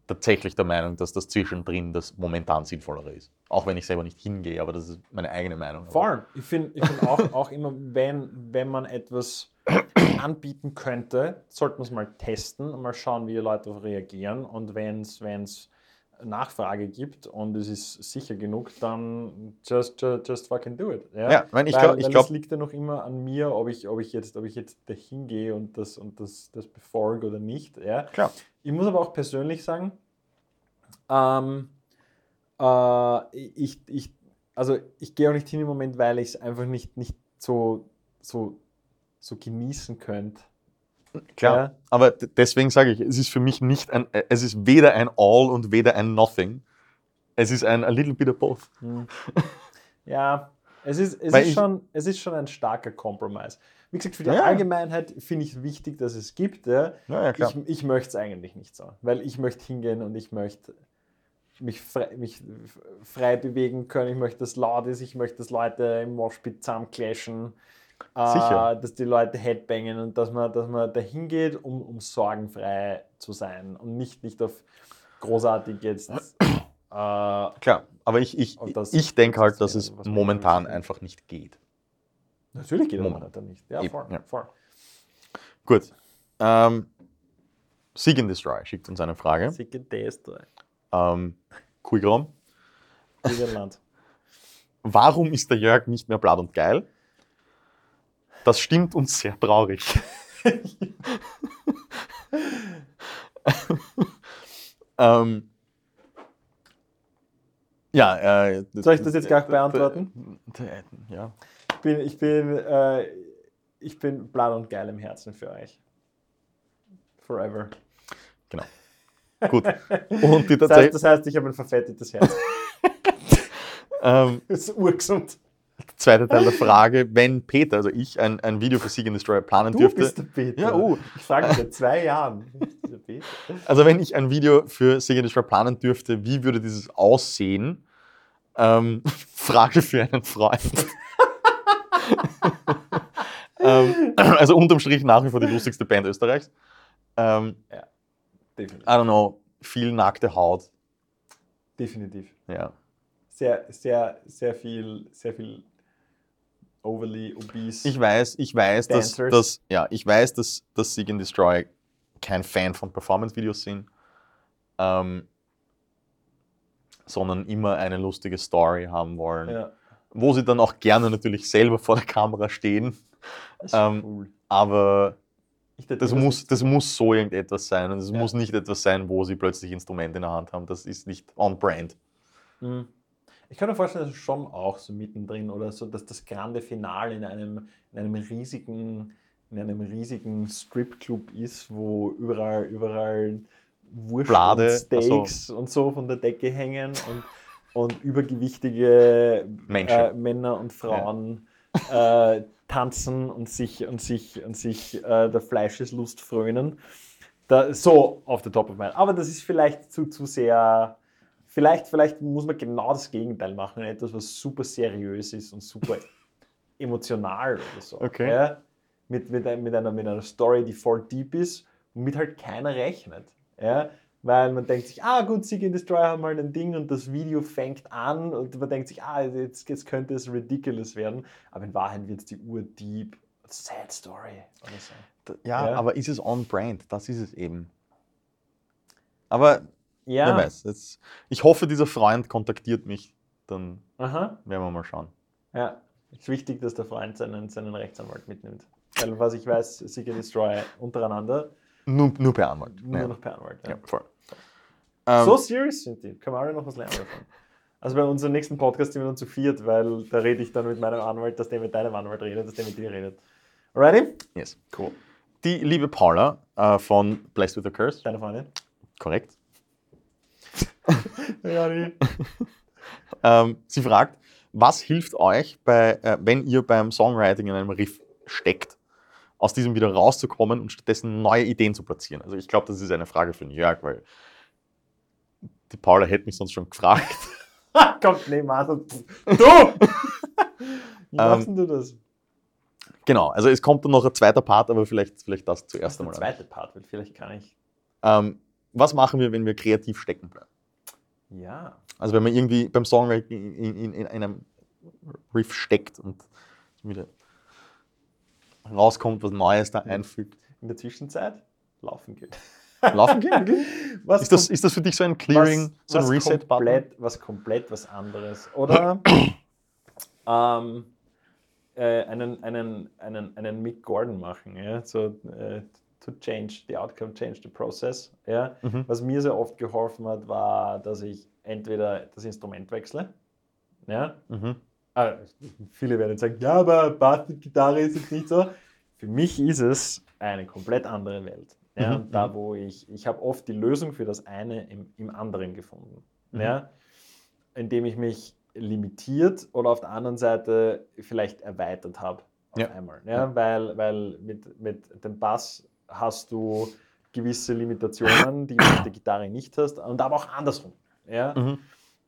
S1: tatsächlich der Meinung, dass das Zwischendrin das momentan sinnvollere ist. Auch wenn ich selber nicht hingehe, aber das ist meine eigene Meinung.
S2: Vor allem, ich finde ich find auch, auch immer, wenn, wenn man etwas anbieten könnte, sollte man es mal testen und mal schauen, wie die Leute reagieren. Und wenn es Nachfrage gibt und es ist sicher genug, dann just, just, just fucking do it. Ja,
S1: Ja, ich meine, ich
S2: weil,
S1: glaub- ich
S2: es liegt ja noch immer an mir, ob ich, ob ich jetzt, ob ich jetzt dahin gehe und das, und das, das befolge oder nicht. Ja.
S1: Klar.
S2: Ich muss aber auch persönlich sagen, ähm, äh, ich, ich, also ich gehe auch nicht hin im Moment, weil ich es einfach nicht, nicht so, so, so genießen könnte.
S1: Klar,
S2: Ja.
S1: aber deswegen sage ich, es ist für mich nicht ein, äh, es ist weder ein All und weder ein Nothing. Es ist ein a little bit of both.
S2: Hm. Ja, es ist, es,
S1: Weil
S2: ist schon, es ist schon ein starker Compromise. Wie gesagt, für die
S1: Ja.
S2: Allgemeinheit finde ich es wichtig, dass es gibt. Ja.
S1: Ja.
S2: Ich, ich möchte es eigentlich nicht so, weil ich möchte hingehen und ich möchte mich frei, mich frei bewegen können. Ich möchte, dass laut ist. Ich möchte, dass Leute im Moshpit zusammenclashen.
S1: Sicher.
S2: Äh, dass die Leute headbangen und dass man, dass man dahin geht, um, um sorgenfrei zu sein und nicht, nicht auf großartig jetzt. Äh,
S1: Klar, aber ich, ich,
S2: das-
S1: ich denke halt,
S2: das
S1: dass es momentan einfach nicht geht.
S2: natürlich geht
S1: Moment.
S2: momentan nicht. Ja, voll.
S1: ja.
S2: voll.
S1: Gut. Ähm, Seek and Destroy schickt uns eine Frage.
S2: Sicke DS3.
S1: Ähm, Kuigram.
S2: Irland.
S1: Warum ist der Jörg nicht mehr blatt und geil? Das stimmt uns sehr traurig. ähm, ja, äh,
S2: Soll ich das jetzt gleich beantworten?
S1: Ja.
S2: Ich bin, ich bin, äh, ich bin blatt und geil im Herzen für euch. Forever.
S1: Genau. Gut. Und die
S2: Das heißt, das heißt ich habe ein verfettetes Herz.
S1: Ähm,
S2: Das ist urgesund.
S1: Zweiter Teil der Frage, wenn Peter, also ich, ein, ein Video für Seek and Destroy planen
S2: Du
S1: dürfte.
S2: bist der Peter.
S1: Ja, oh.
S2: Ich frage mich seit zwei Jahren.
S1: Also wenn ich ein Video für Seek and Destroy planen dürfte, wie würde dieses aussehen? Ähm, Frage für einen Freund. ähm, also unterm Strich nach wie vor die lustigste Band Österreichs. Ähm,
S2: Definitiv.
S1: I don't know, viel nackte Haut.
S2: Definitiv.
S1: Ja.
S2: Sehr, sehr, sehr viel, sehr viel overly obese.
S1: Ich weiß, ich weiß, dass,
S2: Dancers.
S1: dass, ja, ich weiß, dass, dass Seek and Destroy kein Fan von Performance-Videos sind, ähm, sondern immer eine lustige Story haben wollen,
S2: ja,
S1: wo sie dann auch gerne natürlich selber vor der Kamera stehen.
S2: das ist
S1: Ähm,
S2: cool.
S1: Aber
S2: dachte,
S1: das muss, das muss so irgendetwas sein und es
S2: Ja.
S1: muss nicht etwas sein, wo sie plötzlich Instrumente in der Hand haben. Das ist nicht on brand.
S2: Mhm. Ich kann mir vorstellen, dass es schon auch so mittendrin oder so, dass das grande Finale in einem, in einem riesigen, in einem riesigen Stripclub ist, wo überall, überall Wurst
S1: Blade,
S2: und Steaks und so von der Decke hängen und, und übergewichtige äh, Männer und Frauen äh, tanzen und sich, und sich, und sich äh, der Fleischeslust frönen. Da, so auf der Top of Mind. Aber das ist vielleicht zu, zu sehr. Vielleicht, vielleicht muss man genau das Gegenteil machen. Etwas, was super seriös ist und super emotional oder so.
S1: Okay.
S2: Ja? Mit, mit, mit, einer, mit einer Story, die voll deep ist und mit halt keiner rechnet. Ja? Weil man denkt sich, ah gut, Seek and Destroy haben mal ein Ding und das Video fängt an und man denkt sich, ah, jetzt, jetzt könnte es ridiculous werden. Aber in Wahrheit wird es die ur-deep Sad Story oder so.
S1: Ja,
S2: Ja.
S1: aber ist es on brand? Das ist es eben. Aber
S2: Ja.
S1: wer weiß. Jetzt, ich hoffe, dieser Freund kontaktiert mich. Dann
S2: Aha.
S1: werden wir mal schauen.
S2: Ja, ist wichtig, dass der Freund seinen, seinen Rechtsanwalt mitnimmt. Weil, was ich weiß, Seek and Destroy untereinander
S1: Nur, nur per Anwalt.
S2: Nur
S1: ja.
S2: noch per Anwalt. Ja.
S1: Ja, voll. Ähm,
S2: so serious sind die. Können wir alle noch was lernen davon. Also bei unserem nächsten Podcast sind wir dann zu viert, weil da rede ich dann mit meinem Anwalt, dass der mit deinem Anwalt redet, dass der mit dir redet. Alrighty?
S1: yes.
S2: Cool.
S1: Die liebe Paula äh, von Blessed with a Curse,
S2: Deine Freundin?
S1: korrekt.
S2: Ja, die.
S1: Ähm, sie fragt, was hilft euch, bei, äh, wenn ihr beim Songwriting in einem Riff steckt, aus diesem wieder rauszukommen und stattdessen neue Ideen zu platzieren? Also ich glaube, das ist eine Frage für den Jörg, weil die Paula hätte mich sonst schon gefragt.
S2: Kommt nebenan und du! Wie machst denn du das?
S1: genau, also es kommt dann noch ein zweiter Part, aber vielleicht, vielleicht das zuerst
S2: Der
S1: einmal.
S2: zweite Part vielleicht kann ich.
S1: Ähm, was machen wir, wenn wir kreativ stecken bleiben?
S2: Ja.
S1: Also wenn man irgendwie beim Songwriting in, in, in einem Riff steckt und wieder rauskommt, was Neues da einfügt.
S2: In der Zwischenzeit laufen geht.
S1: Laufen gehen? Ist das, ist das für dich so ein Clearing,
S2: was,
S1: so ein Reset-Button?
S2: was komplett was anderes. Oder ähm, äh, einen, einen, einen, einen Mick Gordon machen, ja? so, äh, to change the outcome, change the process. Ja?
S1: Mhm.
S2: Was mir sehr oft geholfen hat, war, dass ich entweder das Instrument wechsle. Ja?
S1: Mhm.
S2: Ah, viele werden sagen, ja, aber Bass mit Gitarre ist jetzt nicht so. Für mich ist es eine komplett andere Welt. Ja,
S1: Mhm,
S2: und da, wo ich, ich habe oft die Lösung für das eine im, im anderen gefunden.
S1: Mhm.
S2: Ja, indem ich mich limitiert oder auf der anderen Seite vielleicht erweitert habe auf
S1: Ja.
S2: einmal. Ja. Weil, weil mit, mit dem Bass hast du gewisse Limitationen, die du mit der Gitarre nicht hast, und aber auch andersrum. Ja?
S1: Mhm.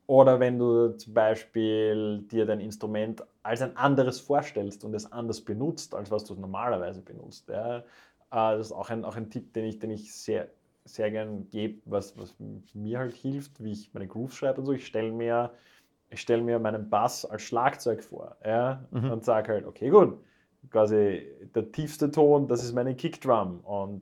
S2: Oder wenn du zum Beispiel dir dein Instrument als ein anderes vorstellst und es anders benutzt, als was du es normalerweise benutzt. Ja. Äh, Das ist auch ein, auch ein Tipp, den ich, den ich sehr, sehr gern gebe, was, was mir halt hilft, wie ich meine Grooves schreibe und so. Ich stelle mir, ich stell mir meinen Bass als Schlagzeug vor ja,
S1: Mhm.
S2: und sage halt, okay, gut, quasi der tiefste Ton, das ist meine Kickdrum und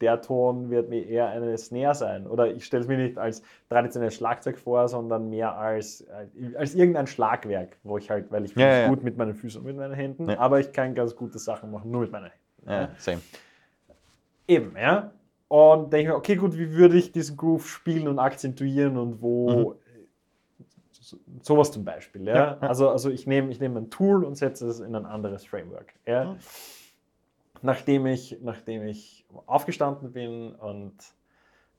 S2: der Ton wird mir eher eine Snare sein. Oder ich stelle es mir nicht als traditionelles Schlagzeug vor, sondern mehr als, äh, als irgendein Schlagwerk, wo ich halt, weil ich
S1: Ja, ja, ja.
S2: gut mit meinen Füßen und mit meinen Händen,
S1: Ja.
S2: aber ich kann ganz gute Sachen machen, nur mit meinen Händen.
S1: Ja, same.
S2: Eben, ja. Und denke mir, okay, gut, wie würde ich diesen Groove spielen und akzentuieren und wo. so- Sowas zum Beispiel, ja. Also, also ich nehme ich nehme ein Tool und setze es in ein anderes Framework. Ja. Nachdem, ich, nachdem ich aufgestanden bin und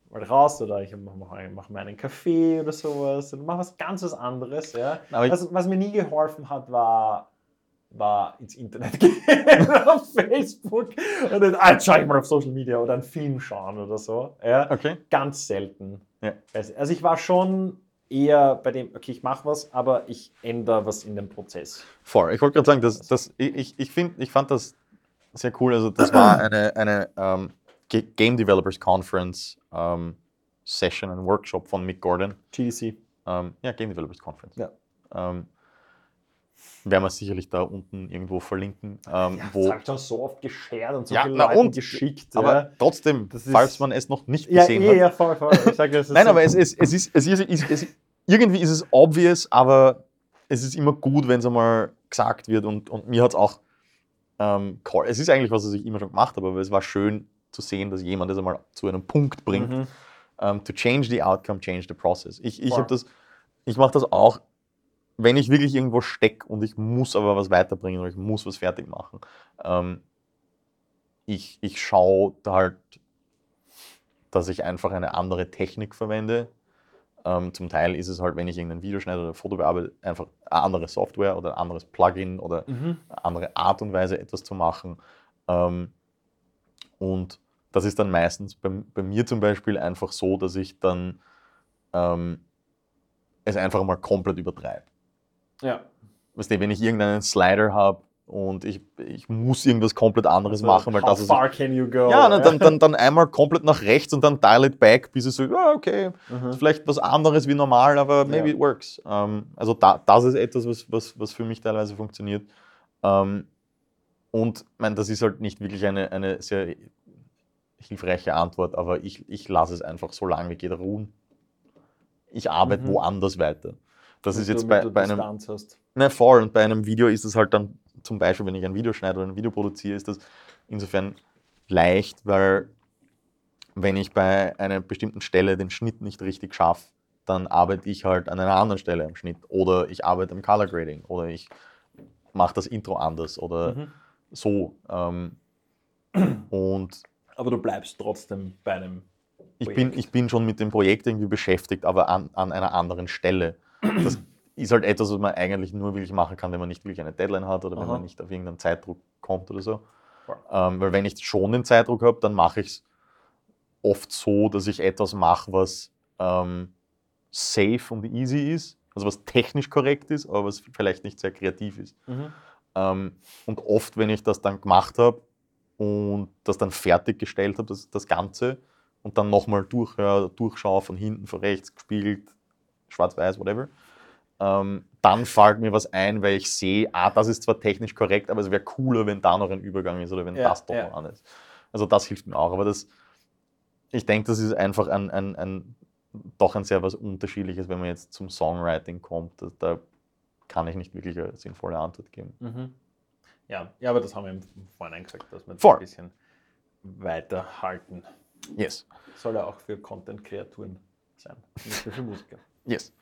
S2: mal raus oder ich mache mach, mir einen Kaffee oder sowas und mache was ganz was anderes. Ja.
S1: Ich-
S2: was, mir nie geholfen hat, war, war ins Internet gehen, auf Facebook und dann ah, schaue ich mal auf Social Media oder einen Film schauen oder so. Ja.
S1: Okay.
S2: Ganz selten.
S1: Ja.
S2: Also ich war schon eher bei dem, okay, ich mache was, aber ich ändere was in dem Prozess.
S1: Voll. Ich wollte gerade sagen, das, das, ich, ich, find, ich fand das sehr cool. Also das war eine, eine ähm, Ge- Game Developers Conference ähm, Session, ein Workshop von Mick Gordon.
S2: GDC.
S1: Ähm, ja, Game Developers Conference.
S2: Ja.
S1: Werden wir sicherlich da unten irgendwo verlinken. Ähm,
S2: Das
S1: wo,
S2: habe ich schon so oft geshared und so
S1: Ja,
S2: viele Leuten
S1: und?
S2: geschickt.
S1: aber
S2: ja.
S1: trotzdem,
S2: Das ist-
S1: falls man es noch nicht
S2: Ja,
S1: gesehen
S2: eh,
S1: hat.
S2: ja, voll, voll. Ich sag, das ist
S1: Nein,
S2: so-
S1: aber es ist, es ist, es ist, es ist, irgendwie ist es obvious, aber es ist immer gut, wenn es einmal gesagt wird und, und mir hat es auch, ähm, gehol- es ist eigentlich was, was ich immer schon gemacht habe, aber es war schön zu sehen, dass jemand das einmal zu einem Punkt bringt,
S2: Mhm.
S1: ähm, to change the outcome, change the process. Ich, ich habe das, ich mache das auch, wenn ich wirklich irgendwo stecke und ich muss aber was weiterbringen oder ich muss was fertig machen. Ähm, ich ich schaue da halt, dass ich einfach eine andere Technik verwende. Ähm, zum Teil ist es halt, wenn ich irgendein Video schneide oder ein Foto bearbeite, einfach eine andere Software oder ein anderes Plugin oder
S2: Mhm.
S1: eine andere Art und Weise etwas zu machen. Ähm, und das ist dann meistens bei, bei mir zum Beispiel einfach so, dass ich dann ähm, es einfach mal komplett übertreibe.
S2: Ja.
S1: Weißt du, wenn ich irgendeinen Slider habe und ich, ich muss irgendwas komplett anderes
S2: Also,
S1: machen, weil
S2: how
S1: das ist.
S2: far can you go?
S1: Ja, ne, dann, dann, dann einmal komplett nach rechts und dann dial it back, bis ich so, ja, okay,
S2: Mhm.
S1: vielleicht was anderes wie normal, aber maybe
S2: Ja.
S1: it works. Ähm, also da, das ist etwas, was, was, was für mich teilweise funktioniert. Ähm, und mein, das ist halt nicht wirklich eine, eine sehr hilfreiche Antwort, aber ich, ich lasse es einfach so lange wie geht ruhen. Ich arbeite
S2: Mhm.
S1: woanders weiter. Das ist
S2: Damit
S1: jetzt bei, bei einem
S2: hast.
S1: Ne, voll. Und bei einem Video ist es halt dann, zum Beispiel, wenn ich ein Video schneide oder ein Video produziere, ist das insofern leicht, weil wenn ich bei einer bestimmten Stelle den Schnitt nicht richtig schaffe, dann arbeite ich halt an einer anderen Stelle am Schnitt. Oder ich arbeite am Color Grading. Oder ich mache das Intro anders. Oder
S2: Mhm.
S1: so. Ähm, und
S2: Aber du bleibst trotzdem bei einem.
S1: ich
S2: Projekt.
S1: bin, ich bin schon mit dem Projekt irgendwie beschäftigt, aber an, an einer anderen Stelle. Das ist halt etwas, was man eigentlich nur wirklich machen kann, wenn man nicht wirklich eine Deadline hat oder wenn
S2: Aha.
S1: man nicht auf irgendeinen Zeitdruck kommt oder so. Ähm, weil wenn ich schon den Zeitdruck habe, dann mache ich es oft so, dass ich etwas mache, was ähm, safe und easy ist, also was technisch korrekt ist, aber was vielleicht nicht sehr kreativ ist.
S2: Mhm.
S1: Ähm, und oft, wenn ich das dann gemacht habe und das dann fertiggestellt habe, das, das Ganze, und dann nochmal durchhöre, durchschaue, von hinten, von rechts, gespiegelt, schwarz-weiß, whatever, ähm, dann fällt mir was ein, weil ich sehe, ah, das ist zwar technisch korrekt, aber es wäre cooler, wenn da noch ein Übergang ist oder wenn
S2: Ja,
S1: das doch
S2: ja.
S1: noch an ist. Also das hilft mir auch. Aber das, ich denke, das ist einfach ein, ein, ein, doch ein sehr was Unterschiedliches, wenn man jetzt zum Songwriting kommt. Da, da kann ich nicht wirklich eine sinnvolle Antwort geben.
S2: Mhm. Ja, ja, aber das haben wir im Vorhinein gesagt, dass wir das ein bisschen weiterhalten.
S1: Yes.
S2: Soll ja auch für Content-Kreaturen sein, nicht nur für Musiker.
S1: Yes.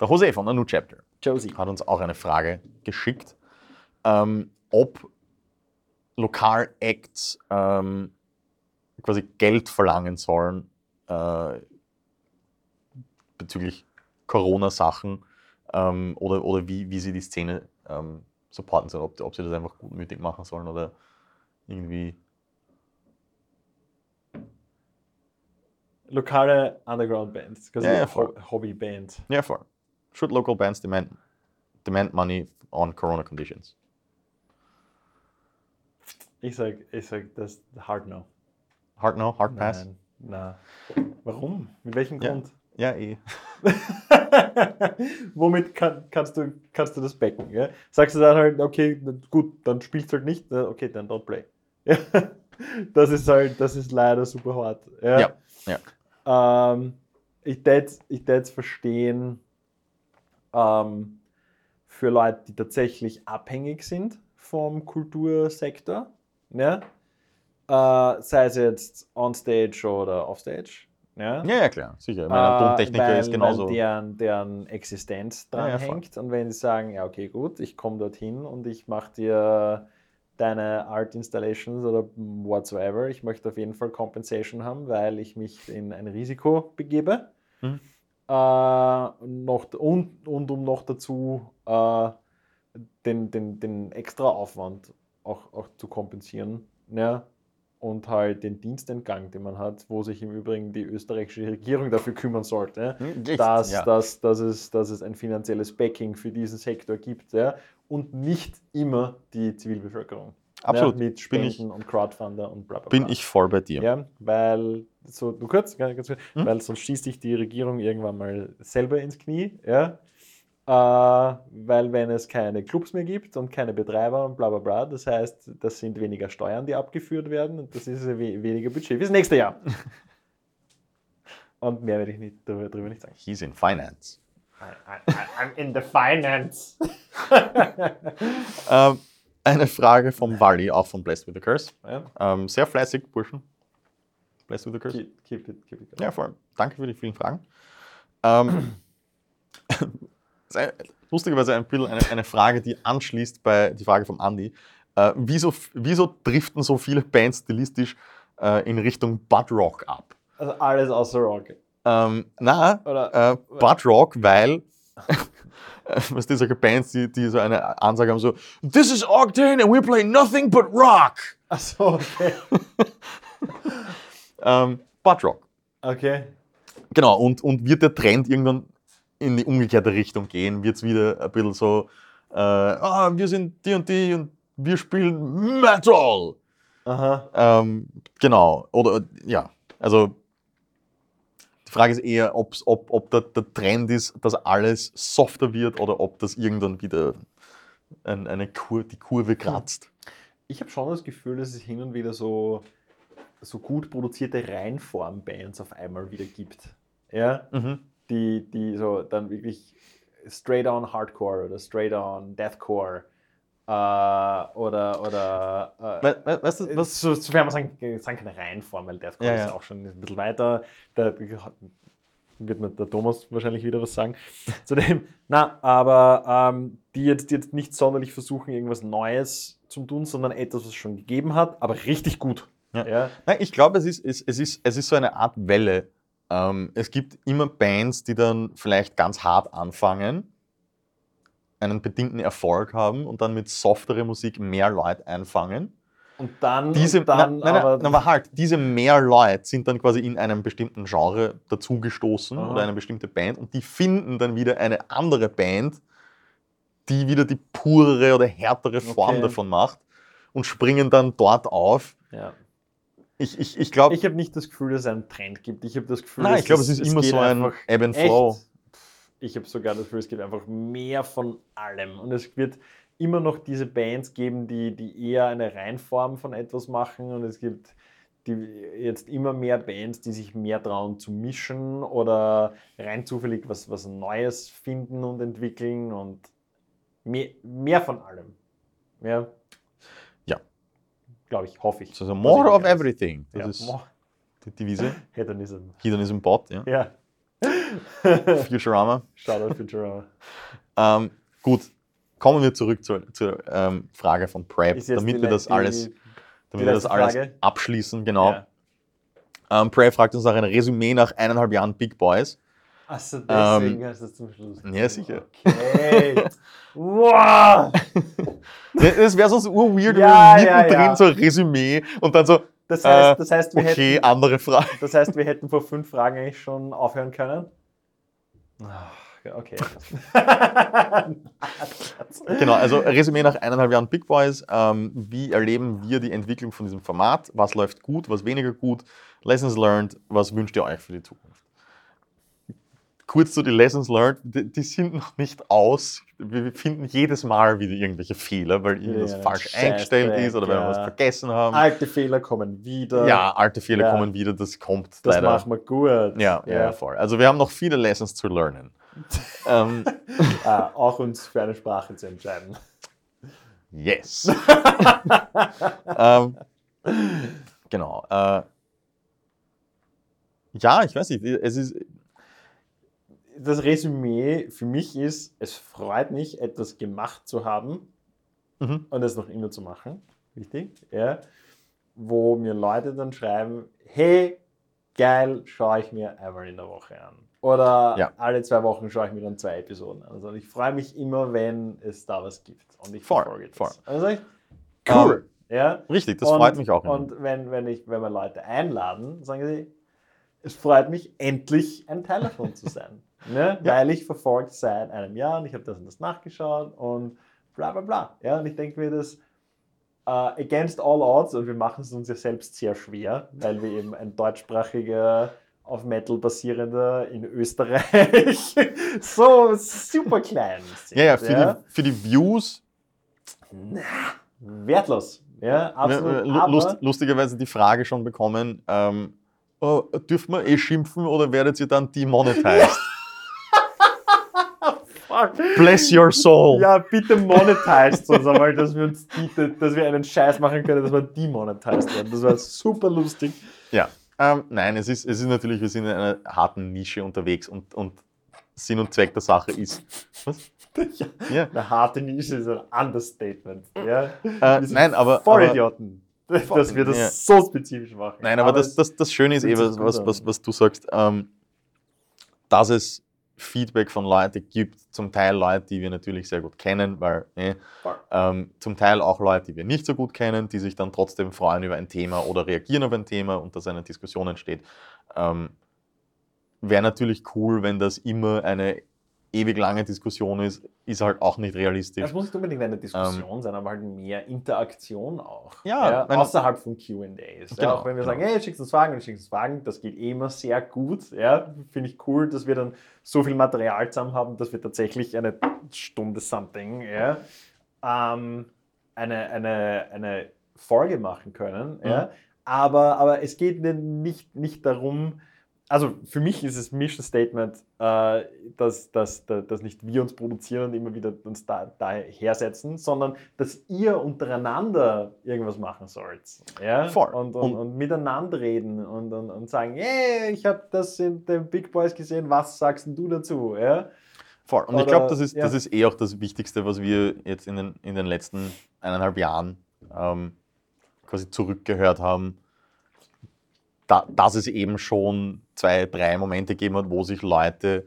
S1: Der Jose von der New Chapter
S2: Josie.
S1: hat uns auch eine Frage geschickt, ähm, ob Lokal-Acts ähm, quasi Geld verlangen sollen äh, bezüglich Corona-Sachen ähm, oder, oder wie, wie sie die Szene ähm, supporten sollen, ob, ob sie das einfach gutmütig machen sollen oder irgendwie.
S2: Lokale Underground-Bands, quasi
S1: Ja, ja,
S2: Ho
S1: voll.
S2: Hobby-Band.
S1: Ja, voll. Should local bands demand, demand money on Corona conditions?
S2: Ich sag, ich sag das hard no.
S1: Hard no, hard pass?
S2: Nein, na. Warum? Mit welchem
S1: Ja.
S2: Grund?
S1: Ja, eh.
S2: Womit kann, kannst, du, kannst du das backen? Ja? Sagst du dann halt, okay, gut, dann spielst du halt nicht, okay, dann don't play. Ja? Das ist halt, das ist leider super hart. Ja,
S1: Ja,
S2: Ähm, ich tät ich tät's verstehen ähm, für Leute, die tatsächlich abhängig sind vom Kultursektor, ja? äh, sei es jetzt on-stage oder off-stage. Ja?
S1: Ja, ja, klar, sicher. Ich meine, ein
S2: Äh,
S1: Tontechniker
S2: weil,
S1: ist genauso.
S2: Weil deren, deren Existenz
S1: Ja,
S2: dran
S1: ja, voll.
S2: hängt. Und wenn sie sagen, ja, okay, gut, ich komme dorthin und ich mache dir deine Art Installations oder whatsoever, ich möchte auf jeden Fall Compensation haben, weil ich mich in ein Risiko begebe.
S1: Mhm.
S2: Äh, noch, und, und um noch dazu äh, den, den, den extra Aufwand auch, auch zu kompensieren. Ja, und halt den Dienstentgang, den man hat, wo sich im Übrigen die österreichische Regierung dafür kümmern sollte,
S1: Hm,
S2: dass,
S1: ja.
S2: dass, dass, es, dass es ein finanzielles Backing für diesen Sektor gibt ja, und nicht immer die Zivilbevölkerung.
S1: Absolut.
S2: Ja, mit
S1: Bin ich-
S2: Spenden und Crowdfunder und bla bla
S1: Bin
S2: bla.
S1: ich voll bei dir.
S2: Ja, weil, so, du kurz, ganz, kurz,
S1: Hm?
S2: weil sonst schießt sich die Regierung irgendwann mal selber ins Knie, ja. Äh, weil wenn es keine Clubs mehr gibt und keine Betreiber und bla bla bla, das heißt, das sind weniger Steuern, die abgeführt werden und das ist we weniger Budget fürs nächste Jahr. und mehr werde ich nicht, darüber, darüber nicht sagen.
S1: He's in finance.
S2: I, I, I'm in the finance.
S1: Ähm, eine Frage vom Wally, auch von Blessed with the Curse.
S2: ja,
S1: Ähm, sehr fleißig, Burschen. Blessed with the Curse.
S2: keep, keep it, keep it.
S1: Ja, voll. Danke für die vielen Fragen. Ähm, lustigerweise ein bisschen eine, eine Frage, die anschließt bei die Frage vom Andy. Äh, wieso, wieso driften so viele Bands stilistisch äh, in Richtung Bud Rock ab?
S2: Also alles außer Rock.
S1: Ähm, na,
S2: Oder,
S1: äh, Bud Rock, weil was die solche Bands, die, die so eine Ansage haben, so This is Octane and we play nothing but rock.
S2: achso, okay.
S1: Ähm, Bud Rock.
S2: Okay.
S1: Genau, und, und wird der Trend irgendwann in die umgekehrte Richtung gehen? Wird es wieder ein bisschen so, äh, ah, wir sind die und die und wir spielen Metal?
S2: Aha.
S1: Ähm, genau, oder ja, also Frage ist eher, ob's, ob, ob der, der Trend ist, dass alles softer wird oder ob das irgendwann wieder ein, eine Kur, die Kurve kratzt.
S2: Ich habe schon das Gefühl, dass es hin und wieder so, so gut produzierte Reinform-Bands auf einmal wieder gibt. Ja?
S1: Mhm.
S2: Die, die so dann wirklich straight on Hardcore oder straight on Deathcore Äh, oder, oder äh,
S1: We we weißt du, was?
S2: so, sofern man sagen, sagen kann, Reihenform, weil der
S1: Ja,
S2: ist
S1: ja.
S2: auch schon ein bisschen weiter. Da wird mir der Thomas wahrscheinlich wieder was sagen zu dem. Na, aber ähm, die, jetzt, die jetzt nicht sonderlich versuchen, irgendwas Neues zu tun, sondern etwas, was es schon gegeben hat, aber richtig gut.
S1: Ja.
S2: Ja.
S1: Nein, ich glaube, es ist, es, es, ist, es ist so eine Art Welle. Ähm, es gibt immer Bands, die dann vielleicht ganz hart anfangen, einen bedingten Erfolg haben und dann mit softere Musik mehr Leute einfangen.
S2: Und dann,
S1: Diese,
S2: und dann
S1: nein, nein,
S2: aber,
S1: nein, aber halt, diese mehr Leute sind dann quasi in einem bestimmten Genre dazugestoßen oder eine bestimmte Band und die finden dann wieder eine andere Band, die wieder die purere oder härtere Form
S2: Okay.
S1: davon macht und springen dann dort auf.
S2: ja.
S1: Ich, ich, ich glaube,
S2: Ich habe nicht das Gefühl, dass es einen Trend gibt. Ich habe das Gefühl,
S1: nein,
S2: dass
S1: ich glaube, es ist immer so ein Ebb and. Flow.
S2: Ich habe sogar das Gefühl, es gibt einfach mehr von allem. Und es wird immer noch diese Bands geben, die, die eher eine Reinform von etwas machen. Und es gibt die, jetzt immer mehr Bands, die sich mehr trauen zu mischen oder rein zufällig was, was Neues finden und entwickeln. Und mehr, mehr von allem. Ja.
S1: Ja.
S2: Glaube ich, hoffe ich.
S1: So, so more of everything. Das
S2: Ja,
S1: ist
S2: more.
S1: die Devise.
S2: Hedonism.
S1: Hedonism Bot, ja.
S2: Ja.
S1: Futurama.
S2: Shoutout Futurama.
S1: Ähm, gut, kommen wir zurück zur, zur ähm, Frage von Prep, damit wir das
S2: le-
S1: alles, damit wir das alles
S2: Frage?
S1: abschließen. Genau.
S2: Ja.
S1: Ähm, Prep fragt uns nach ein Resümee nach eineinhalb Jahren Big Boys.
S2: Achso, deswegen
S1: Ähm,
S2: hast du es zum Schluss.
S1: ja, sicher.
S2: Okay. wow!
S1: Es wäre sonst urweird,
S2: Ja,
S1: wenn wir
S2: ja,
S1: mittendrin
S2: ja.
S1: so ein Resümee und dann so,
S2: Das heißt,
S1: Äh,
S2: das, heißt, wir
S1: okay,
S2: hätten,
S1: andere Frage.
S2: das heißt, wir hätten vor fünf Fragen eigentlich schon aufhören können. Ah, Okay.
S1: Genau, also Resümee nach eineinhalb Jahren Big Boys. Ähm, wie erleben wir die Entwicklung von diesem Format? Was läuft gut, was weniger gut? Lessons learned, was wünscht ihr euch für die Zukunft? Kurz zu die Lessons learned, die, die sind noch nicht aus. Wir finden jedes Mal wieder irgendwelche Fehler, weil irgendwas
S2: Ja,
S1: falsch
S2: Scheißdreck,
S1: eingestellt ist oder weil wir was
S2: ja.
S1: vergessen haben.
S2: Alte Fehler kommen wieder.
S1: Ja, alte Fehler
S2: Ja.
S1: kommen wieder, das kommt
S2: das
S1: leider.
S2: machen wir gut.
S1: Ja, ja, ja, voll. Also wir haben noch viele Lessons zu lernen. ähm,
S2: Ah, auch uns für eine Sprache zu entscheiden.
S1: yes. ähm, genau. Äh, ja, ich weiß nicht. Es ist,
S2: Das Resümee für mich ist, es freut mich, etwas gemacht zu haben
S1: mhm,
S2: und es noch immer zu machen. Wichtig, ja. Wo mir Leute dann schreiben, hey, geil, schaue ich mir einmal in der Woche an. Oder
S1: Ja.
S2: alle zwei Wochen schaue ich mir dann zwei Episoden an. Also ich freue mich immer, wenn es da was gibt. Und ich
S1: Voll,
S2: verfolge das.
S1: voll.
S2: Also ich,
S1: Cool.
S2: ja.
S1: richtig, das
S2: und,
S1: freut mich auch. immer.
S2: Und wenn, wenn, ich, wenn wir Leute einladen, sagen sie, es freut mich, endlich ein Teil davon zu sein. Ne?
S1: Ja.
S2: Weil ich verfolge seit einem Jahr und ich habe das und das nachgeschaut und bla bla bla. Ja? Und ich denke mir, das äh, against all odds, und wir machen es uns ja selbst sehr schwer, weil wir eben ein deutschsprachiger, auf Metal basierender in Österreich so super klein sind.
S1: ja, ja, für, Die, für die Views,
S2: Wertlos. Ja, absolut.
S1: äh, lu-
S2: aber-
S1: lust, lustigerweise die Frage schon bekommen, ähm, oh, dürfen wir eh schimpfen oder werdet ihr dann demonetized? Bless your soul.
S2: Ja, bitte monetized uns einmal, dass wir uns die, dass wir einen Scheiß machen können, dass wir demonetized werden. Das wäre super lustig.
S1: Ja, ähm, nein, es ist, es ist natürlich, wir sind in einer harten Nische unterwegs und, und Sinn und Zweck der Sache ist. Was?
S2: Ja,
S1: Ja.
S2: eine harte Nische ist ein Understatement. Ja?
S1: Äh, nein, aber, aber
S2: Vollidioten, dass wir das
S1: Ja.
S2: so spezifisch machen.
S1: Nein, aber, das,
S2: es-
S1: das, das Schöne ist eben, was, was, was du sagst, ähm, dass es Feedback von Leuten gibt, zum Teil Leute, die wir natürlich sehr gut kennen, weil
S2: Voll.
S1: ähm, zum Teil auch Leute, die wir nicht so gut kennen, die sich dann trotzdem freuen über ein Thema oder reagieren auf ein Thema und dass eine Diskussion entsteht. Ähm, Wäre natürlich cool, wenn das immer eine ewig lange Diskussion ist, ist halt auch nicht realistisch.
S2: Es muss nicht unbedingt eine Diskussion sein, aber halt mehr Interaktion auch.
S1: Ja, wenn-
S2: außerhalb von QAs.
S1: Genau,
S2: ja, auch wenn wir
S1: genau.
S2: sagen, hey, schickst uns Fragen, und schickst uns Fragen, das geht eh immer sehr gut. Ja, Finde ich cool, dass wir dann so viel Material zusammen haben, dass wir tatsächlich eine Stunde something ja, ähm, eine, eine, eine Folge machen können. Ja. Aber, aber es geht nicht, nicht darum, also für mich ist es Mission Statement, äh, dass, dass, dass, nicht wir uns produzieren und immer wieder uns da, dahersetzen, sondern dass ihr untereinander irgendwas machen sollt. Ja?
S1: Voll.
S2: Und, und,
S1: Und-
S2: und miteinander reden und, und, und sagen, hey, ich habe das in den Big Boys gesehen, was sagst denn du dazu? Ja?
S1: Voll. Und ich
S2: Oder-
S1: glaube, das, ist,
S2: ja.
S1: das ist eh auch das Wichtigste, was wir jetzt in den, in den letzten eineinhalb Jahren ähm, quasi zurückgehört haben, da, dass es eben schon zwei, drei Momente gegeben hat, wo sich Leute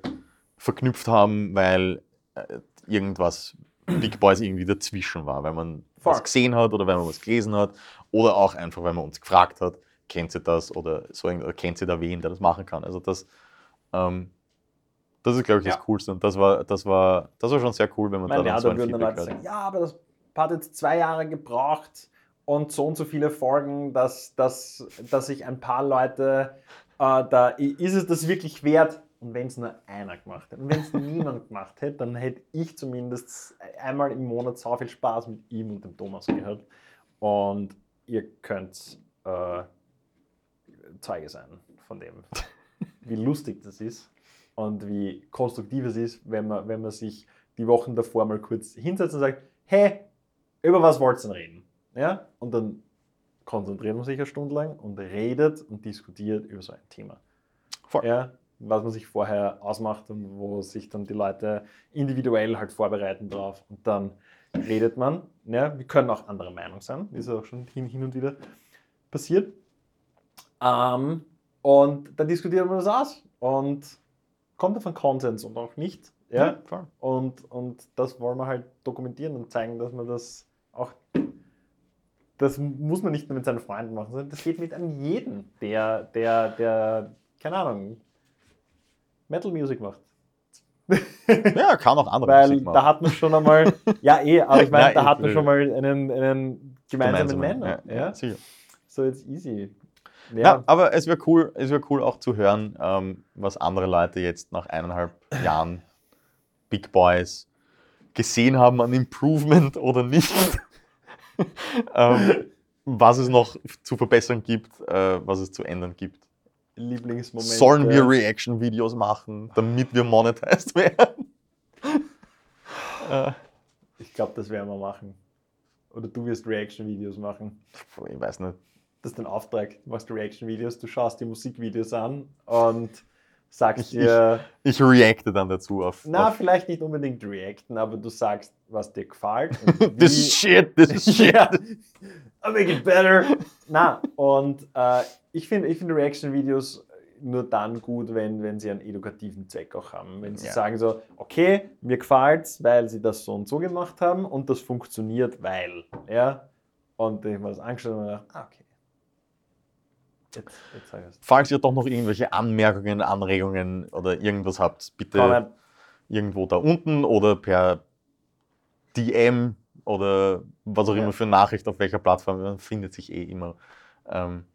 S1: verknüpft haben, weil äh, irgendwas Big Boys irgendwie dazwischen war, weil man
S2: Voll.
S1: was gesehen hat oder weil man was gelesen hat oder auch einfach, weil man uns gefragt hat, kennt sie das oder so oder kennt sie da wen, der das machen kann. Also das, ähm, das ist, glaube ich, das
S2: Ja.
S1: Coolste. Und das war, das war, das war schon sehr cool, wenn man
S2: Meine,
S1: da
S2: ja,
S1: dann so ein Feedback
S2: Leute
S1: hat.
S2: ja, aber das hat jetzt zwei Jahre gebraucht und so und so viele Folgen, dass, dass, dass sich ein paar Leute, äh, da ist es das wirklich wert. Und wenn es nur einer gemacht hätte, und wenn es niemand gemacht hätte, dann hätte ich zumindest einmal im Monat so viel Spaß mit ihm und dem Thomas gehabt. Und ihr könnt äh, Zeuge sein von dem, wie lustig das ist und wie konstruktiv es ist, wenn man, wenn man sich die Wochen davor mal kurz hinsetzt und sagt, hey, über was wollt ihr denn reden? Ja? Und dann konzentriert man sich eine Stunde lang und redet und diskutiert über so ein Thema.
S1: Voll.
S2: Ja? Was man sich vorher ausmacht und wo sich dann die Leute individuell halt vorbereiten drauf. Und dann redet man. Ja? Wir können auch anderer Meinung sein, wie es auch schon hin, hin und wieder passiert. Ähm, und dann diskutiert man das aus und kommt auf einen Konsens und auch nicht. Ja?
S1: voll.
S2: Und, und das wollen wir halt dokumentieren und zeigen, dass man das auch. Das muss man nicht nur mit seinen Freunden machen, sondern das geht mit einem jeden, der, der, der, keine Ahnung, Metal Music macht.
S1: Ja, kann auch andere
S2: Weil
S1: Musik machen.
S2: da hat man schon einmal, ja eh, aber ich meine,
S1: Ja,
S2: da hat man
S1: eh.
S2: schon mal einen, einen gemeinsamen
S1: Gemeinsam,
S2: Nenner. Ja,
S1: sicher.
S2: So it's easy.
S1: Ja, aber es wäre cool, es wär cool auch zu hören, ähm, was andere Leute jetzt nach eineinhalb Jahren Big Boys gesehen haben an Improvement oder nicht. ähm, was es noch zu verbessern gibt, äh, was es zu ändern gibt.
S2: Lieblingsmomente.
S1: Sollen wir Reaction-Videos machen, damit wir monetized werden? äh,
S2: Ich glaube, das werden wir machen. Oder du wirst Reaction-Videos machen.
S1: ich weiß nicht.
S2: Das ist dein Auftrag. Du machst Reaction-Videos, du schaust dir Musikvideos an und sagst
S1: Ich-
S2: dir,
S1: Ich reacte dann dazu auf.
S2: na,
S1: auf
S2: vielleicht nicht unbedingt reacten, aber du sagst, was dir gefällt.
S1: this is shit, this is shit.
S2: I make it better. Na, und äh, ich finde ich find Reaction-Videos nur dann gut, wenn, wenn sie einen edukativen Zweck auch haben. Wenn sie
S1: Ja.
S2: sagen so, okay, mir gefällt's, weil sie das so und so gemacht haben und das funktioniert, weil. Ja? Und ich habe mir das angeschaut und gedacht, ah, okay. Jetzt, jetzt.
S1: Falls ihr doch noch irgendwelche Anmerkungen, Anregungen oder irgendwas habt, bitte irgendwo da unten oder per DM oder was auch
S2: Ja.
S1: immer für Nachricht auf welcher Plattform, man findet sich eh immer. Ähm,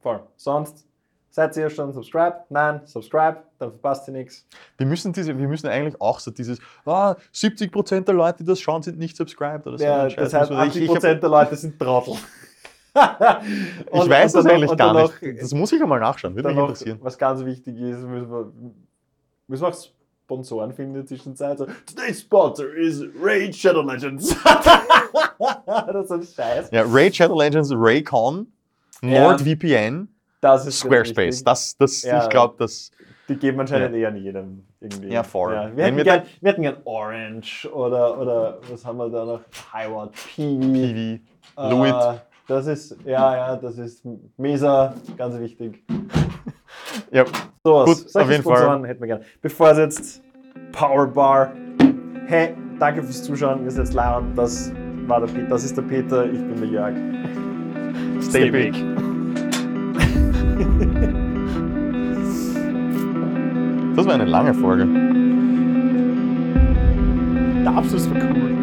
S2: Voll. Sonst seid ihr schon subscribed? Nein, subscribe, dann verpasst ihr nichts.
S1: wir, müssen diese, wir müssen eigentlich auch so dieses, ah, 70% der Leute, die das schauen, sind nicht subscribed oder so.
S2: Ja, das heißt,
S1: müssen wir-
S2: 80%
S1: ich, ich,
S2: der Leute sind Trottel.
S1: Ich weiß das eigentlich gar
S2: dann
S1: nicht. Das muss ich einmal nachschauen, würde mich interessieren.
S2: was ganz wichtig ist, müssen wir, müssen wir auch Sponsoren finden in der Zwischenzeit. So, Today's sponsor is Raid Shadow Legends. das ist ein Scheiß.
S1: Ja, Raid Shadow Legends, Raycon,
S2: Ja.
S1: NordVPN,
S2: Das ist
S1: Squarespace. Das, das,
S2: Ja.
S1: ich glaube, das.
S2: Die geben anscheinend eher an jedem irgendwie.
S1: Ja, voll.
S2: wir,
S1: Wenn
S2: hätten
S1: wir
S2: gern, wir hätten gern Orange oder, oder was haben wir da noch? Highward, Peewee.
S1: PV, Luit.
S2: Äh, das ist, ja, ja, das ist Mesa, ganz wichtig.
S1: Ja,
S2: So,
S1: Gut, auf jeden
S2: Sponsoren hätten wir gerne. Bevor es jetzt Powerbar. Hey, danke fürs Zuschauen. Wir sind jetzt live. Das war der Peter. Das ist der Peter. Ich bin der Jörg.
S1: stay big. Das war eine lange Folge.
S2: Der Abschluss war cool.